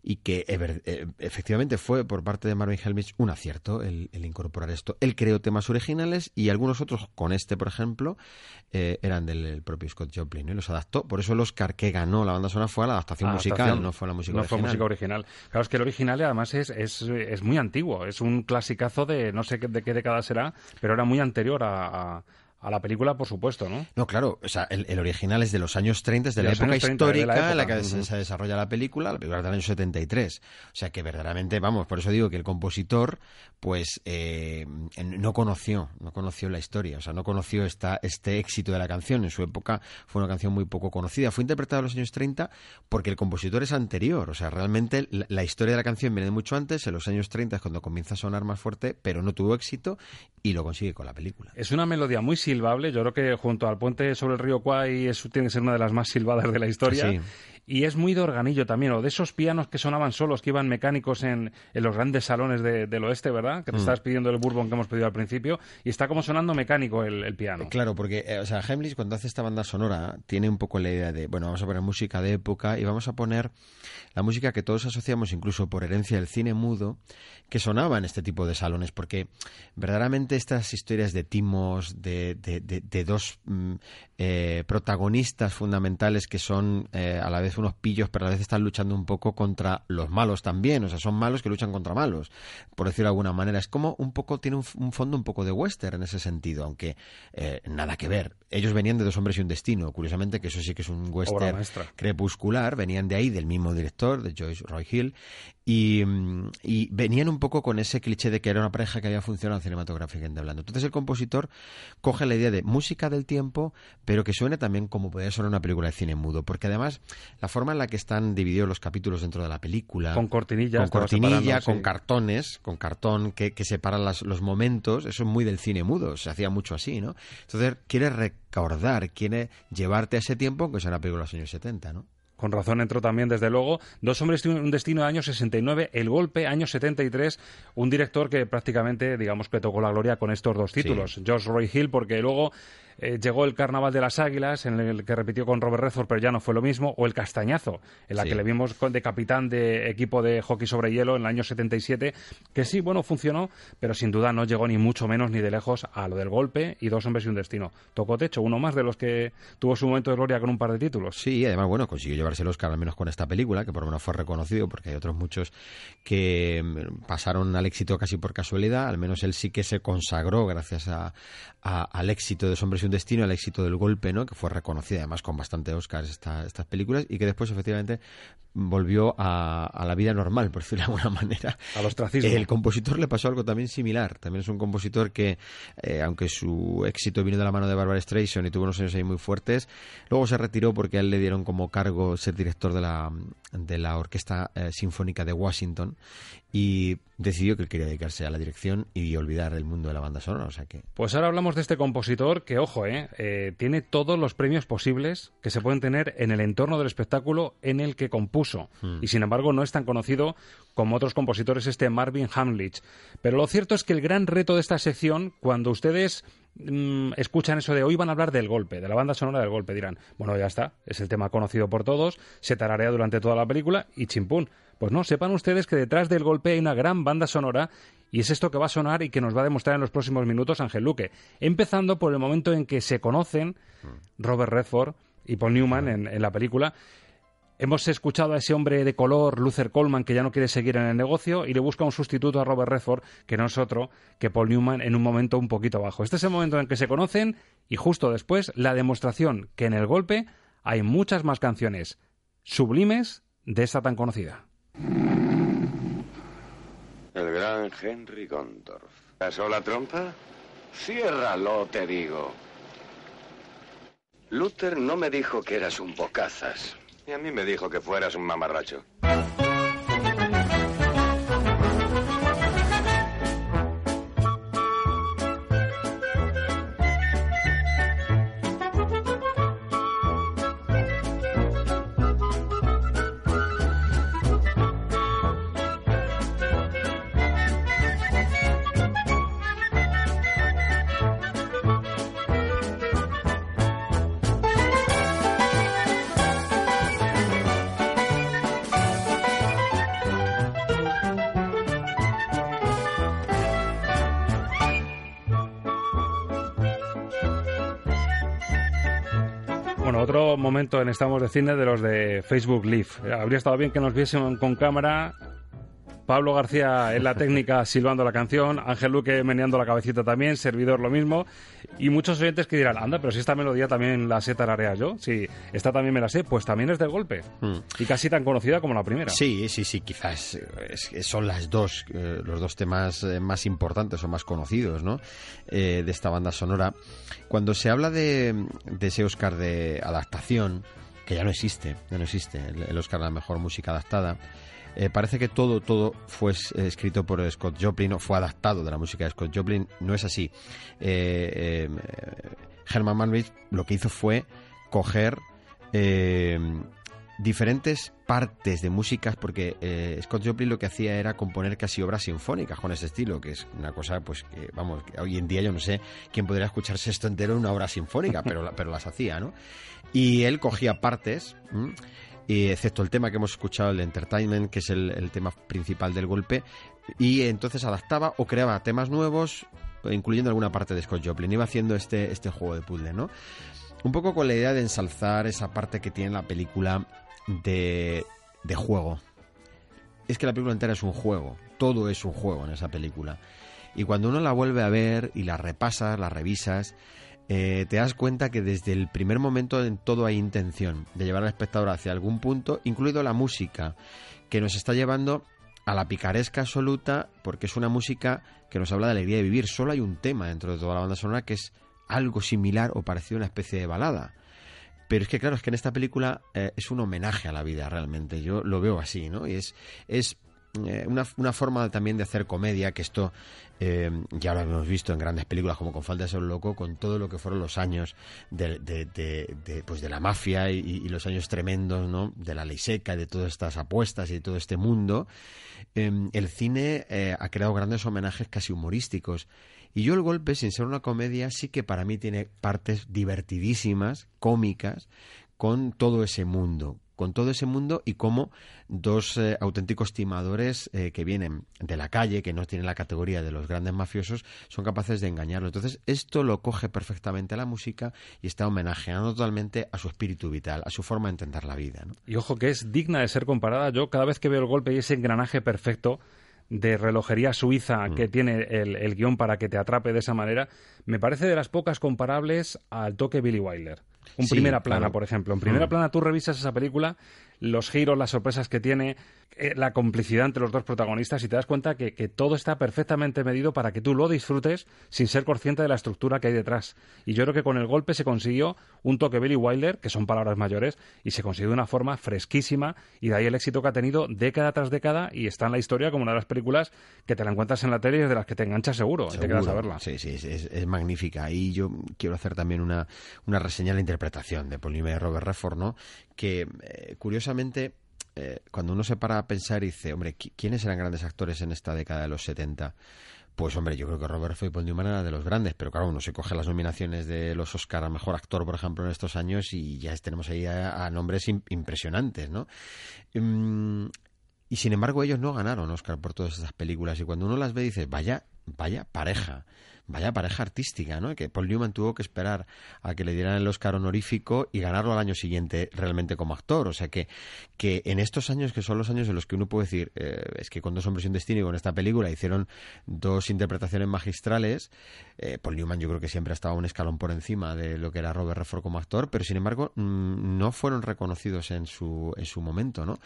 y que eh, efectivamente fue por parte de Marvin Helmich un acierto el, el, incorporar esto. Él creó temas originales y algunos otros, con este por ejemplo, eh, eran del, del, propio Scott Joplin ¿no? y los adaptó. Por eso el Oscar que ganó la banda sonora fue a la adaptación, adaptación musical, no fue la música
no
original.
fue música original. Claro, es que el original además es, es, es muy antiguo, es un clasicazo de no sé de qué década será, pero era muy anterior a, a a la película, por supuesto, ¿no?
No, claro, o sea, el, el original es de los años 30, es de, de la época 30, histórica de la época. en la que uh -huh. se desarrolla la película, la película es del año 73. O sea, que verdaderamente, vamos, por eso digo que el compositor, pues, eh, no conoció, no conoció la historia, o sea, no conoció esta, este éxito de la canción. En su época fue una canción muy poco conocida. Fue interpretada en los años 30 porque el compositor es anterior, o sea, realmente la, la historia de la canción viene de mucho antes, en los años 30 es cuando comienza a sonar más fuerte, pero no tuvo éxito y lo consigue con la película.
Es una melodía muy silbable, yo creo que junto al puente sobre el río Kwai eso tiene que ser una de las más silbadas de la historia. Y es muy de organillo también, o de esos pianos que sonaban solos, que iban mecánicos en, en los grandes salones de, del oeste, ¿verdad? Que te mm. estabas pidiendo el bourbon que hemos pedido al principio, y está como sonando mecánico el, el piano.
Claro, porque, eh, o sea, Hemlich cuando hace esta banda sonora tiene un poco la idea de, bueno, vamos a poner música de época y vamos a poner la música que todos asociamos incluso por herencia del cine mudo, que sonaba en este tipo de salones, porque verdaderamente estas historias de timos, de, de, de, de dos mm, eh, protagonistas fundamentales que son eh, a la vez unos pillos, pero a la vez están luchando un poco contra los malos también, o sea, son malos que luchan contra malos, por decirlo de alguna manera. Es como un poco, tiene un, un fondo un poco de western en ese sentido, aunque eh, nada que ver. Ellos venían de Dos hombres y un destino, curiosamente, que eso sí que es un western crepuscular, venían de ahí, del mismo director, de Joyce Roy Hill, y, y, venían un poco con ese cliché de que era una pareja que había funcionado cinematográficamente hablando. Entonces el compositor coge la idea de música del tiempo, pero que suene también como podría sonar una película de cine mudo, porque además la forma en la que están divididos los capítulos dentro de la película,
con cortinillas,
con cortinilla, con sí. cartones, con cartón que, que separan las, los momentos, eso es muy del cine mudo, se hacía mucho así, ¿no? Entonces quiere recordar, quiere llevarte a ese tiempo, aunque sea una película de los años 70, ¿no?
Con razón entró también, desde luego, Dos hombres y un destino de año 69, El golpe, año 73, un director que prácticamente, digamos, que tocó la gloria con estos dos títulos. Sí. George Roy Hill, porque luego eh, llegó el Carnaval de las Águilas, en el que repitió con Robert Redford, pero ya no fue lo mismo, o el Castañazo, en la sí. que le vimos de capitán de equipo de hockey sobre hielo en el año 77, que sí, bueno, funcionó, pero sin duda no llegó ni mucho menos ni de lejos a lo del golpe y Dos hombres y un destino. Tocó techo, uno más de los que tuvo su momento de gloria con un par de títulos.
Sí, además, bueno, consiguió llevarse el Oscar al menos con esta película, que por lo menos fue reconocido, porque hay otros muchos que mm, pasaron al éxito casi por casualidad, al menos él sí que se consagró gracias a, a, al éxito de Dos hombres y un destino, al éxito del golpe, ¿no? que fue reconocida además con bastante Oscars esta, estas películas y que después efectivamente volvió a, a, la vida normal, por decirlo de alguna manera.
Al ostracismo.
El compositor le pasó algo también similar. También es un compositor que, eh, aunque su éxito vino de la mano de Barbara Streisand y tuvo unos años ahí muy fuertes, luego se retiró porque a él le dieron como cargos ser director de la, de la Orquesta eh, Sinfónica de Washington y decidió que él quería dedicarse a la dirección y olvidar el mundo de la banda sonora. O sea que...
Pues ahora hablamos de este compositor que, ojo, eh, eh, tiene todos los premios posibles que se pueden tener en el entorno del espectáculo en el que compuso.
Hmm.
Y sin embargo no es tan conocido como otros compositores este Marvin Hamlich. Pero lo cierto es que el gran reto de esta sección, cuando ustedes mm, escuchan eso de hoy van a hablar del golpe, de la banda sonora del golpe, dirán, bueno, ya está, es el tema conocido por todos, se tararea durante toda la película y chimpún. Pues no, sepan ustedes que detrás del golpe hay una gran banda sonora y es esto que va a sonar y que nos va a demostrar en los próximos minutos Ángel Luque. Empezando por el momento en que se conocen Robert Redford y Paul Newman en, en la película. Hemos escuchado a ese hombre de color, Luther Coleman, que ya no quiere seguir en el negocio y le busca un sustituto a Robert Redford, que no es otro que Paul Newman en un momento un poquito bajo. Este es el momento en que se conocen y justo después la demostración que en el golpe hay muchas más canciones sublimes de esta tan conocida.
El gran Henry Gondorf. ¿Pasó la trompa? Ciérralo, te digo. Luther no me dijo que eras un bocazas. A mí me dijo que fueras un mamarracho.
En Estamos de Cine de los de Facebook Live. Habría estado bien que nos viesen con cámara. Pablo García en la técnica silbando la canción, Ángel Luque meneando la cabecita también, servidor lo mismo, y muchos oyentes que dirán, anda, pero si esta melodía también la sé tararear yo, si esta también me la sé, pues también es del golpe, y casi tan conocida como la primera.
Sí, sí, sí, quizás eh, son las dos, eh, los dos temas eh, más importantes o más conocidos, ¿no? Eh, de esta banda sonora. Cuando se habla de, de ese Oscar de adaptación, que ya no existe, ya no existe, el, el Oscar a la mejor música adaptada. Eh, parece que todo, todo fue eh, escrito por Scott Joplin o fue adaptado de la música de Scott Joplin. No es así. Eh, Herman Mankiewicz lo que hizo fue coger diferentes partes de músicas porque Scott Joplin lo que hacía era componer casi obras sinfónicas con ese estilo que es una cosa pues que vamos que hoy en día yo no sé quién podría escucharse esto entero en una obra sinfónica pero pero las hacía no y él cogía partes. Excepto el tema que hemos escuchado el Entertainment que es el, el tema principal del golpe y entonces adaptaba o creaba temas nuevos incluyendo alguna parte de Scott Joplin iba haciendo este este juego de puzzle no un poco con la idea de ensalzar esa parte que tiene la película de, de juego. Es que la película entera es un juego, todo es un juego en esa película. Y cuando uno la vuelve a ver y la repasas, la revisas, eh, te das cuenta que desde el primer momento en todo hay intención de llevar al espectador hacia algún punto, incluido la música, que nos está llevando a la picaresca absoluta, porque es una música que nos habla de alegría de vivir. Solo hay un tema dentro de toda la banda sonora que es algo similar o parecido a una especie de balada. Pero es que claro, es que en esta película eh, es un homenaje a la vida realmente. Yo lo veo así, ¿no? Y es, es eh, una, una forma también de hacer comedia, que esto eh, ya lo hemos visto en grandes películas como Con falta de ser loco, con todo lo que fueron los años de, de- pues de la mafia y, los años tremendos, ¿no? De la ley seca, de todas estas apuestas y de todo este mundo. Eh, el cine eh, ha creado grandes homenajes casi humorísticos. Y yo el golpe, sin ser una comedia, sí que para mí tiene partes divertidísimas, cómicas, con todo ese mundo, con todo ese mundo y como dos eh, auténticos timadores eh, que vienen de la calle, que no tienen la categoría de los grandes mafiosos, son capaces de engañarlo. Entonces, esto lo coge perfectamente la música y está homenajeando totalmente a su espíritu vital, a su forma de entender la vida. ¿no?
Y ojo que es digna de ser comparada. Yo cada vez que veo el golpe y ese engranaje perfecto de relojería suiza que tiene el, el guion para que te atrape de esa manera, me parece de las pocas comparables al toque Billy Wilder. Un
Sí,
primera plana,
claro.
por ejemplo. En primera
Mm.
plana tú revisas esa película, los giros, las sorpresas que tiene, eh, la complicidad entre los dos protagonistas y te das cuenta que, que, todo está perfectamente medido para que tú lo disfrutes sin ser consciente de la estructura que hay detrás. Y yo creo que con el golpe se consiguió un toque Billy Wilder, que son palabras mayores, y se consiguió de una forma fresquísima y de ahí el éxito que ha tenido década tras década y está en la historia como una de las películas que te la encuentras en la tele y de las que te enganchas seguro, seguro. te quedas a verla.
Sí, sí, es, es, magnífica. Y yo quiero hacer también una, una reseña de la interpretación de Paul Newman y Robert Redford, ¿no? Que eh, curiosamente eh, cuando uno se para a pensar y dice, hombre, ¿quiénes eran grandes actores en esta década de los 70? Pues hombre, yo creo que Robert y Paul Newman eran de los grandes, pero claro, uno se coge las nominaciones de los Oscar a Mejor Actor, por ejemplo, en estos años y ya tenemos ahí a, nombres impresionantes, ¿no? Mm, y sin embargo ellos no ganaron Oscar por todas esas películas y cuando uno las ve dice, vaya, vaya pareja vaya pareja artística, ¿no? Que Paul Newman tuvo que esperar a que le dieran el Oscar honorífico y ganarlo al año siguiente realmente como actor. O sea que, que en estos años, que son los años en los que uno puede decir, eh, es que con Dos hombres y un destino y con esta película hicieron dos interpretaciones magistrales, eh, Paul Newman yo creo que siempre ha estado un escalón por encima de lo que era Robert Redford como actor, pero sin embargo mm, no fueron reconocidos en su, en su momento, ¿no?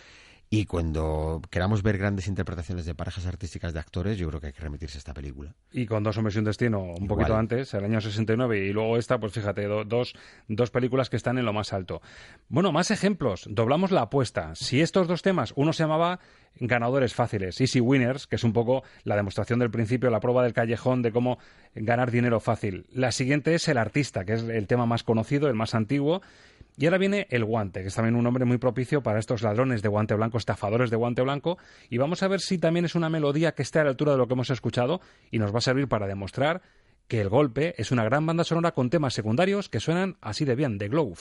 Y cuando queramos ver grandes interpretaciones de parejas artísticas de actores, yo creo que hay que remitirse a esta película.
Y con Dos hombres y un destino, un poquito antes, el año 69, y luego esta, pues fíjate, dos, dos películas que están en lo más alto. Bueno, más ejemplos. Doblamos la apuesta. Si estos dos temas, uno se llamaba ganadores fáciles, easy winners, que es un poco la demostración del principio, la prueba del callejón de cómo ganar dinero fácil. La siguiente es el artista, que es el tema más conocido, el más antiguo, y ahora viene el guante, que es también un nombre muy propicio para estos ladrones de guante blanco, estafadores de guante blanco. Y vamos a ver si también es una melodía que esté a la altura de lo que hemos escuchado y nos va a servir para demostrar que el golpe es una gran banda sonora con temas secundarios que suenan así de bien, de Glove.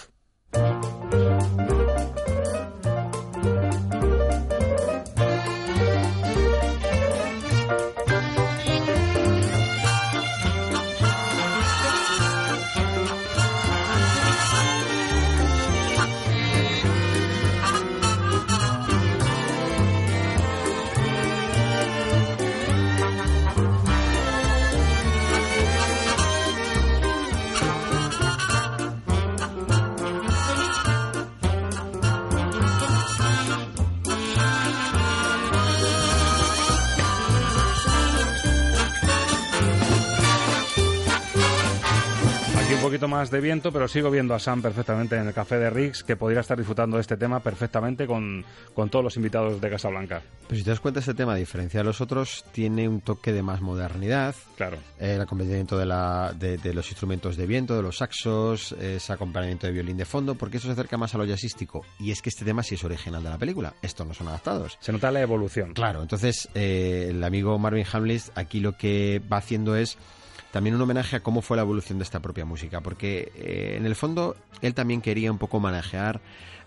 Poquito más de viento, pero sigo viendo a Sam perfectamente en el café de Riggs, que podría estar disfrutando de este tema perfectamente con, con todos los invitados de Casablanca.
Pues si te das cuenta, este tema, a diferencia de los otros, tiene un toque de más modernidad.
Claro.
El acompañamiento de, la, de, los instrumentos de viento, de los saxos, ese acompañamiento de violín de fondo, porque eso se acerca más a lo jazzístico. Y es que este tema sí es original de la película. Estos no son adaptados.
Se nota la evolución.
Claro, entonces eh, el amigo Marvin Hamlis aquí lo que va haciendo es también un homenaje a cómo fue la evolución de esta propia música, porque eh, en el fondo él también quería un poco manejar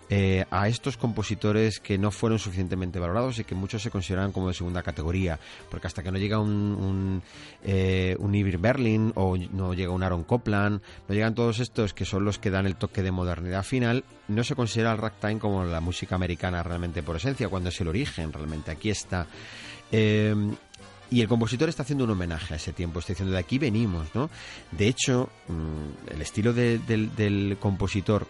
eh, a estos compositores que no fueron suficientemente valorados y que muchos se consideran como de segunda categoría, porque hasta que no llega un, un, eh, Berlin o no llega un Aaron Copland, no llegan todos estos que son los que dan el toque de modernidad final, no se considera el ragtime como la música americana realmente por esencia, cuando es el origen realmente. Aquí está. Y el compositor está haciendo un homenaje a ese tiempo, está diciendo de aquí venimos, ¿no? De hecho, mm, el estilo del, compositor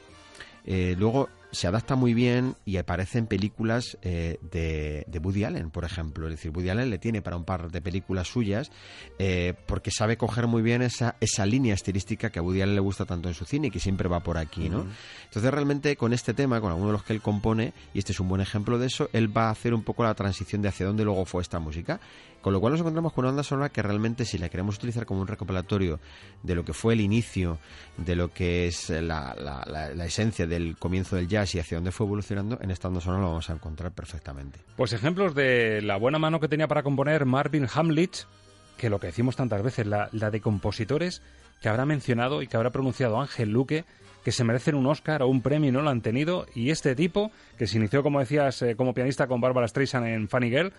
eh, luego se adapta muy bien y aparece en películas eh, de, de, Woody Allen, por ejemplo. Es decir, Woody Allen le tiene para un par de películas suyas eh, porque sabe coger muy bien esa, esa línea estilística que a Woody Allen le gusta tanto en su cine y que siempre va por aquí, ¿no? Entonces, realmente, con este tema, con alguno de los que él compone, y este es un buen ejemplo de eso, él va a hacer un poco la transición de hacia dónde luego fue esta música. Con lo cual nos encontramos con una banda sonora que realmente, si la queremos utilizar como un recopilatorio de lo que fue el inicio, de lo que es la, la, la esencia del comienzo del jazz y hacia dónde fue evolucionando, en esta sonora lo vamos a encontrar perfectamente.
Pues ejemplos de la buena mano que tenía para componer Marvin Hamlich, que lo que decimos tantas veces, la, de compositores que habrá mencionado y que habrá pronunciado Ángel Luque, que se merecen un Oscar o un premio y no lo han tenido, y este tipo, que se inició, como decías, eh, como pianista con Barbara Streisand en Funny Girl,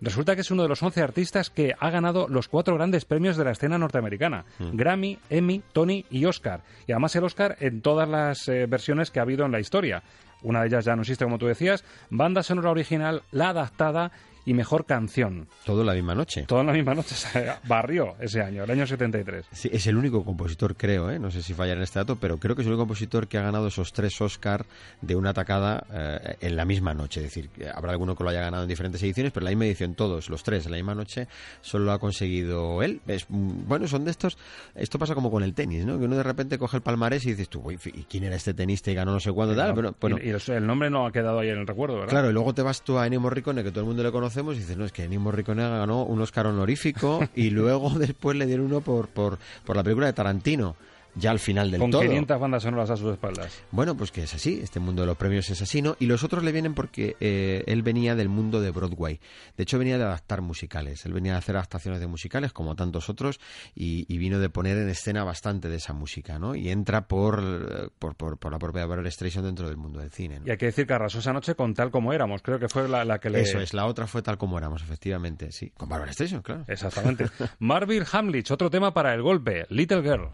Resulta que es uno de los 11 artistas que ha ganado los cuatro grandes premios de la escena norteamericana. Mm. Grammy, Emmy, Tony y Oscar. Y además el Oscar en todas las eh, versiones que ha habido en la historia. Una de ellas ya no existe, como tú decías. Banda sonora original, la adaptada y mejor canción.
Todo en la misma noche.
Todo en la misma noche. barrió ese año, el año 73.
Sí, es el único compositor, creo, ¿eh? no sé si fallar en este dato, pero creo que es el único compositor que ha ganado esos tres Oscar de una tacada eh, en la misma noche. Es decir, habrá alguno que lo haya ganado en diferentes ediciones, pero en la misma edición todos, los tres, en la misma noche, solo lo ha conseguido él. Es, mm, bueno, son de estos. Esto pasa como con el tenis, ¿no? Que uno de repente coge el palmarés y dices tú, "Uy, ¿y quién era este tenista y ganó no sé cuándo? Tal? Bueno,
Y, y el- el nombre no ha quedado ahí en el recuerdo, ¿verdad?
Claro, y luego te vas tú a Ennio Morricone, que todo el mundo le conocemos, y dices, no, es que Ennio Morricone ganó un Oscar honorífico y luego después le dieron uno por, por, por la película de Tarantino, ya al final del
Con
todo.
500 bandas sonoras a sus espaldas.
Bueno, pues que es así, este mundo de los premios es así, ¿no? Y los otros le vienen porque eh, él venía del mundo de Broadway. De hecho, venía de adaptar musicales. Él venía de hacer adaptaciones de musicales, como tantos otros, y, y vino de poner en escena bastante de esa música, ¿no? Y entra por, por, por, por la propia Barbra Streisand dentro del mundo del cine, ¿no?
Y hay que decir que arrasó esa noche con tal como éramos. Creo que fue la, la que le.
Eso es, la otra fue tal como éramos, efectivamente, sí. Con Barbara Streisand, claro.
Exactamente. Marvin Hamlich, otro tema para el golpe. Little Girl.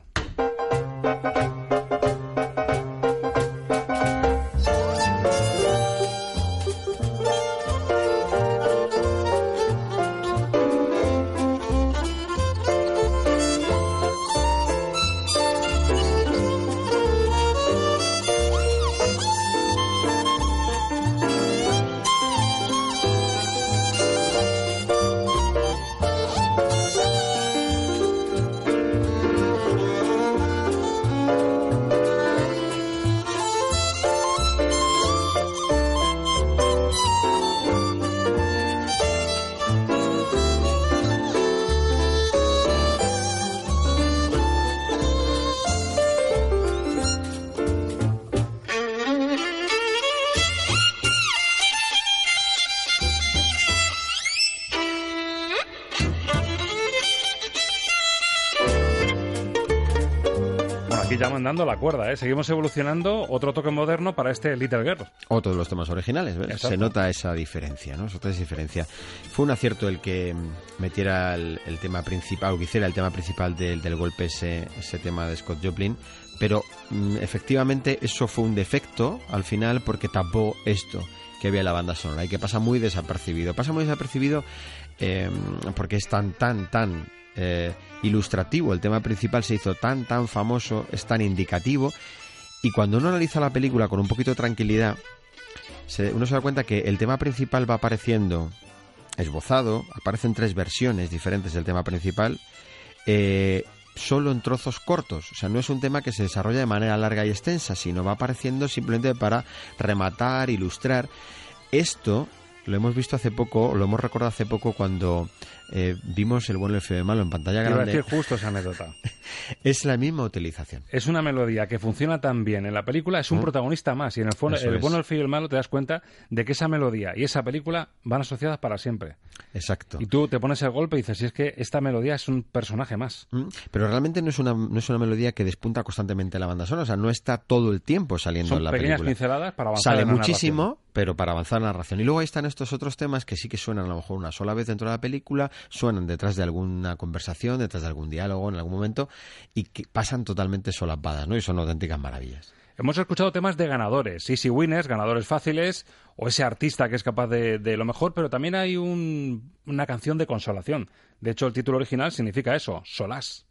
Bueno, ¿eh? Seguimos evolucionando. Otro toque moderno para este Little Girl.
Otro de los temas originales, ¿ves?
Exacto.
Se nota esa diferencia, ¿no? Se nota esa diferencia. Fue un acierto el que mm, metiera el, el tema principal, o que hiciera el tema principal del, del golpe ese, ese tema de Scott Joplin, pero mm, efectivamente eso fue un defecto al final porque tapó esto que había en la banda sonora y que pasa muy desapercibido. Pasa muy desapercibido eh, porque es tan, tan, tan eh, ilustrativo. El tema principal se hizo tan, tan famoso, es tan indicativo. Y cuando uno analiza la película con un poquito de tranquilidad, se- uno se da cuenta que el tema principal va apareciendo esbozado, aparecen tres versiones diferentes del tema principal, eh, solo en trozos cortos. O sea, no es un tema que se desarrolla de manera larga y extensa, sino va apareciendo simplemente para rematar, ilustrar. Esto lo hemos visto hace poco, lo hemos recordado hace poco cuando eh, vimos El bueno, el feo y el malo en pantalla
Iba a
grande.
decir justo esa anécdota.
Es la misma utilización.
Es una melodía que funciona tan bien en la película, es un protagonista más. Y en el, fondo, el bueno, el feo y el malo te das cuenta de que esa melodía y esa película van asociadas para siempre.
Exacto.
Y tú te pones el golpe y dices, si es que esta melodía es un personaje más.
Mm, Pero realmente no es una no es una melodía que despunta constantemente la banda sonora, o sea, no está todo el tiempo saliendo
Son
en la
pequeñas
película.
pinceladas para avanzar
Sale
en la
muchísimo, pero para avanzar en la narración. Y luego ahí están estos otros temas que sí que suenan a lo mejor una sola vez dentro de la película, suenan detrás de alguna conversación, detrás de algún diálogo en algún momento y que pasan totalmente solapadas, ¿no? Y son auténticas maravillas.
Hemos escuchado temas de ganadores, easy winners, ganadores fáciles, o ese artista que es capaz de, de lo mejor, pero también hay un- una canción de consolación. De hecho, el título original significa eso, solás.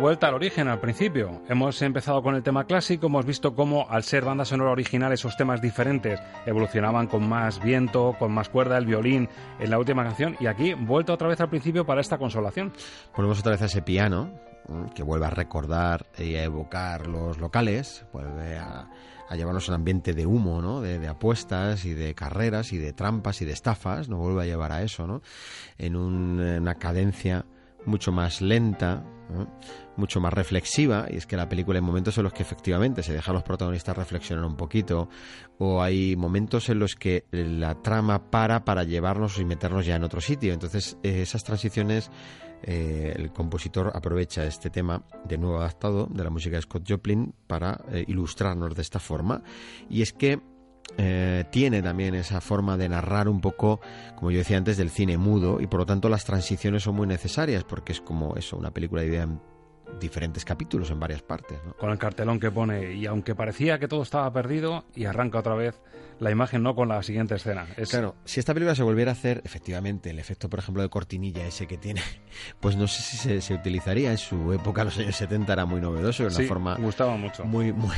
Vuelta al origen, al principio. Hemos empezado con el tema clásico, hemos visto cómo al ser banda sonora original esos temas diferentes evolucionaban con más viento, con más cuerda, el violín en la última canción y aquí vuelta otra vez al principio para esta consolación.
Volvemos otra vez a ese piano que vuelve a recordar y a evocar los locales, vuelve a, a llevarnos un ambiente de humo. De, apuestas y de carreras y de trampas y de estafas, nos vuelve a llevar a eso, ¿no? En una cadencia mucho más lenta, mucho más reflexiva, y es que la película hay momentos en los que efectivamente se deja a los protagonistas reflexionar un poquito, o hay momentos en los que la trama para para llevarnos y meternos ya en otro sitio. Entonces, esas transiciones, eh, el compositor aprovecha este tema de nuevo adaptado de la música de Scott Joplin para eh, ilustrarnos de esta forma. Y es que eh, tiene también esa forma de narrar un poco, como yo decía antes, del cine mudo y por lo tanto las transiciones son muy necesarias porque es como eso, una película de idea en diferentes capítulos en varias partes.
Con el cartelón que pone, y aunque parecía que todo estaba perdido, y arranca otra vez la imagen no con la siguiente escena. Es...
Claro, si esta película se volviera a hacer, efectivamente, el efecto, por ejemplo, de cortinilla ese que tiene, pues no sé si se, se utilizaría. En su época, en los años 70, era muy novedoso, de una
sí,
forma
gustaba mucho.
muy, muy,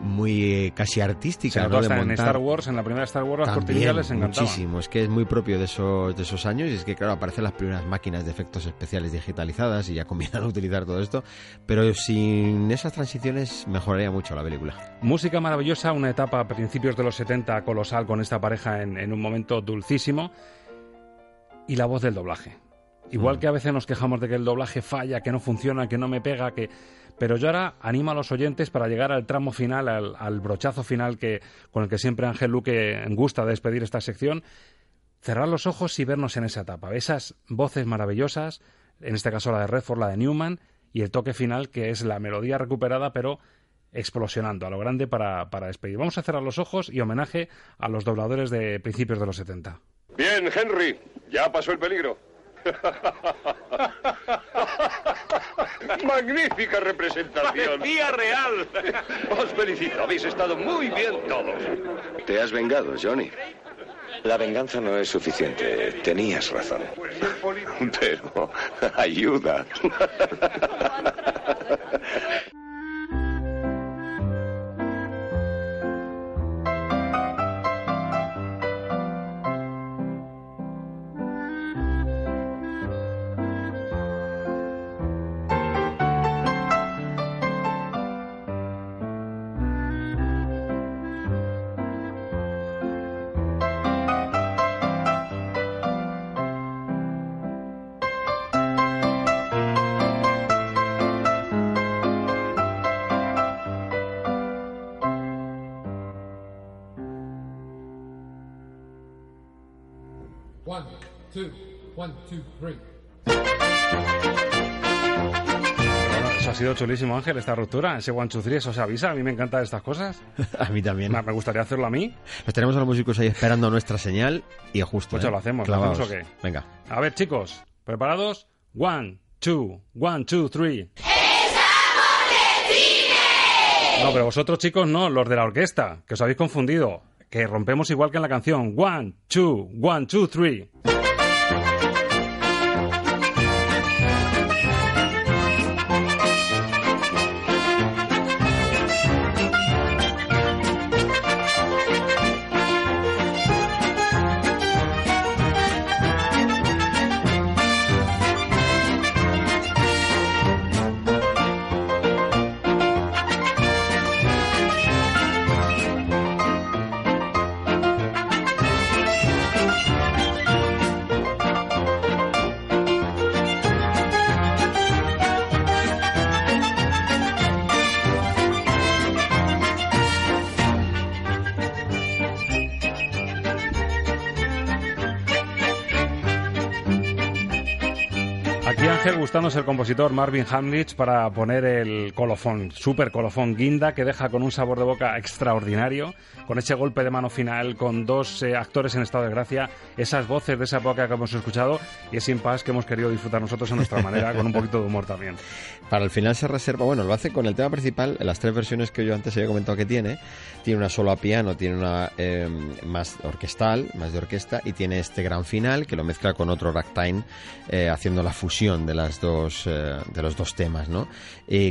muy eh, casi artística.
Se
¿no? de
hasta en
montar.
Star Wars, en la primera Star Wars, las
También,
cortinillas les encantaban.
Muchísimo, es que es muy propio de esos, de esos años y es que, claro, aparecen las primeras máquinas de efectos especiales digitalizadas y ya comienzan a utilizar todo esto, pero sin esas transiciones mejoraría mucho la película.
Música maravillosa, una etapa a principios de los 70 colosal con esta pareja en, en un momento dulcísimo y la voz del doblaje. Igual
Mm.
que a veces nos quejamos de que el doblaje falla, que no funciona, que no me pega, que... Pero yo ahora animo a los oyentes para llegar al tramo final, al, al brochazo final que, con el que siempre Ángel Luque gusta despedir esta sección, cerrar los ojos y vernos en esa etapa. Esas voces maravillosas, en este caso la de Redford, la de Newman, y el toque final que es la melodía recuperada, pero explosionando a lo grande para, para despedir. Vamos a cerrar los ojos y homenaje a los dobladores de principios de los 70.
Bien, Henry, ya pasó el peligro. Magnífica representación.
Parecía real.
Os felicito, habéis estado muy bien todos.
Te has vengado, Johnny. La venganza no es suficiente. Tenías razón. Pero ayuda.
ha sido chulísimo, Ángel, esta ruptura. Ese one, two, three, eso se avisa. A mí me encantan estas cosas.
a mí también.
Me, gustaría hacerlo a mí.
Nos tenemos a los músicos ahí esperando nuestra señal y justo.
Pues
¿eh?
lo hacemos, ¿lo
Clavaos.
hacemos o qué?
Venga.
A ver, chicos, ¿preparados? One, two, one, two, three. No, pero vosotros, chicos, no, los de la orquesta, que os habéis confundido. Que rompemos igual que en la canción. One, two, one, two, three. Gustándose el compositor Marvin Hamlich para poner el colofón, super colofón guinda que deja con un sabor de boca extraordinario, con ese golpe de mano final, con dos eh, actores en estado de gracia, esas voces de esa época que hemos escuchado y ese impasse que hemos querido disfrutar nosotros a nuestra manera, con un poquito de humor también.
Para el final se reserva, bueno, lo hace con el tema principal, las tres versiones que yo antes había comentado que tiene, tiene una solo a piano, tiene una eh, más orquestal, más de orquesta, y tiene este gran final que lo mezcla con otro ragtime, eh, haciendo la fusión de las dos eh, de los dos temas, ¿no?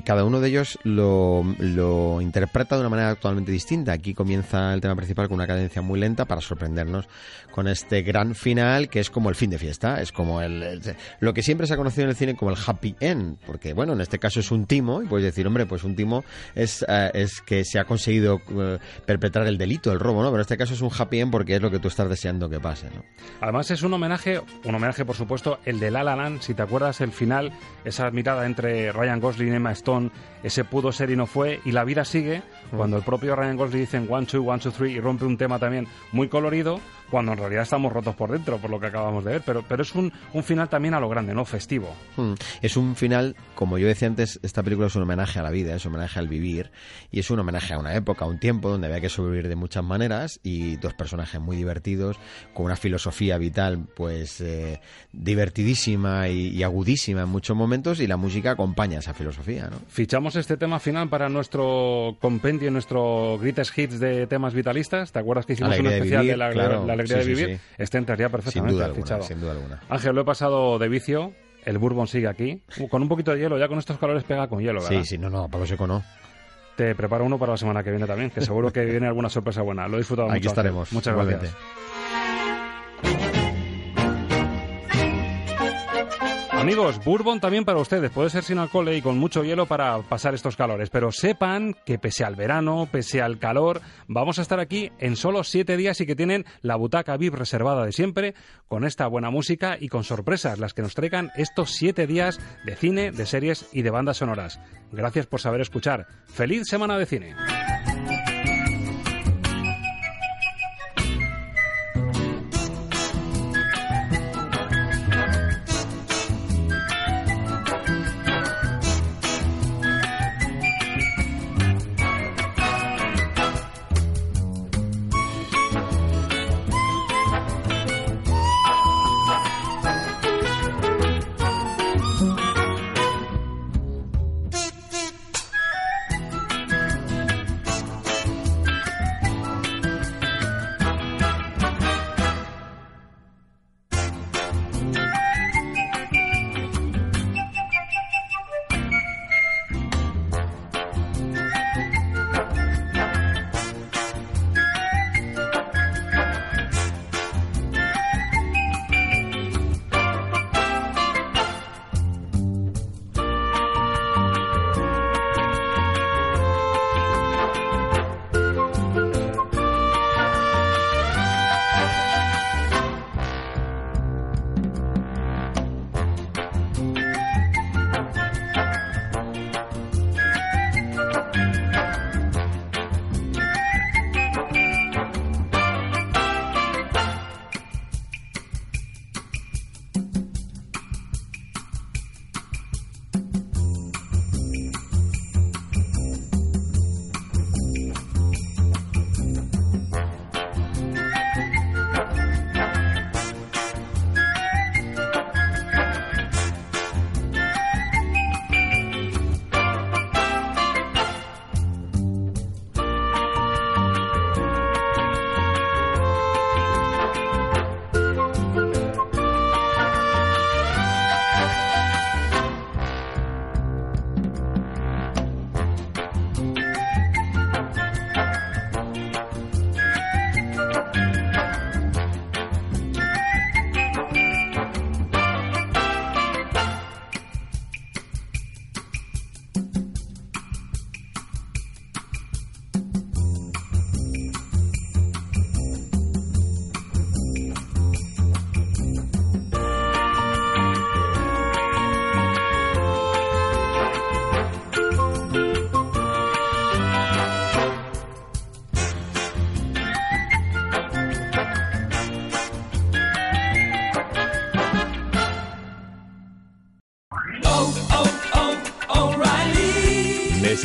Cada uno de ellos lo, lo interpreta de una manera totalmente distinta. Aquí comienza el tema principal con una cadencia muy lenta para sorprendernos con este gran final que es como el fin de fiesta, es como el, el- lo que siempre se ha conocido en el cine como el happy end, porque bueno, en este caso es un timo y puedes decir, hombre, pues un timo es eh, es que se ha conseguido eh, perpetrar el delito, el robo, ¿no? Pero en este caso es un happy end porque es lo que tú estás deseando que pase, ¿no?
Además es un homenaje, un homenaje por supuesto, el de La La Land, si te acuerdas el final, esa mirada entre Ryan Gosling y Emma Stone, ese pudo ser y no fue, y la vida sigue, cuando el propio Ryan Gosling dice one, two, one, two, three, y rompe un tema también muy colorido, cuando en realidad estamos rotos por dentro, por lo que acabamos de ver, pero, pero es un, un final también a lo grande, ¿no? Festivo.
Hmm. Es un final, como yo decía antes, esta película es un homenaje a la vida, es un homenaje al vivir y es un homenaje a una época, a un tiempo donde había que sobrevivir de muchas maneras y dos personajes muy divertidos, con una filosofía vital pues eh, divertidísima y, y agudísima en muchos momentos y la música acompaña esa filosofía, ¿no?
Fichamos este tema final para nuestro compendio, nuestro Greatest Hits de temas vitalistas. ¿Te acuerdas que hicimos un
de
especial
vivir,
de la,
claro.
la alegría
Sí,
de
sí,
vivir?
sí.
Este entraría perfectamente
Sin duda alguna,
fichado.
sin duda alguna.
Ángel, lo he pasado de vicio. El bourbon sigue aquí. Uh, Con un poquito de hielo, ya con estos calores pega con hielo, ¿verdad?
Sí, sí, no, no, palo seco no.
Te preparo uno para la semana que viene también, que seguro que viene alguna sorpresa buena. Lo he disfrutado
Aquí
mucho. Ángel.
estaremos,
Muchas
igualmente.
gracias. Amigos, Bourbon también para ustedes. Puede ser sin alcohol y con mucho hielo para pasar estos calores. Pero sepan que pese al verano, pese al calor, vamos a estar aquí en solo siete días y que tienen la butaca VIP reservada de siempre, con esta buena música y con sorpresas, las que nos traigan estos siete días de cine, de series y de bandas sonoras. Gracias por saber escuchar. ¡Feliz semana de cine!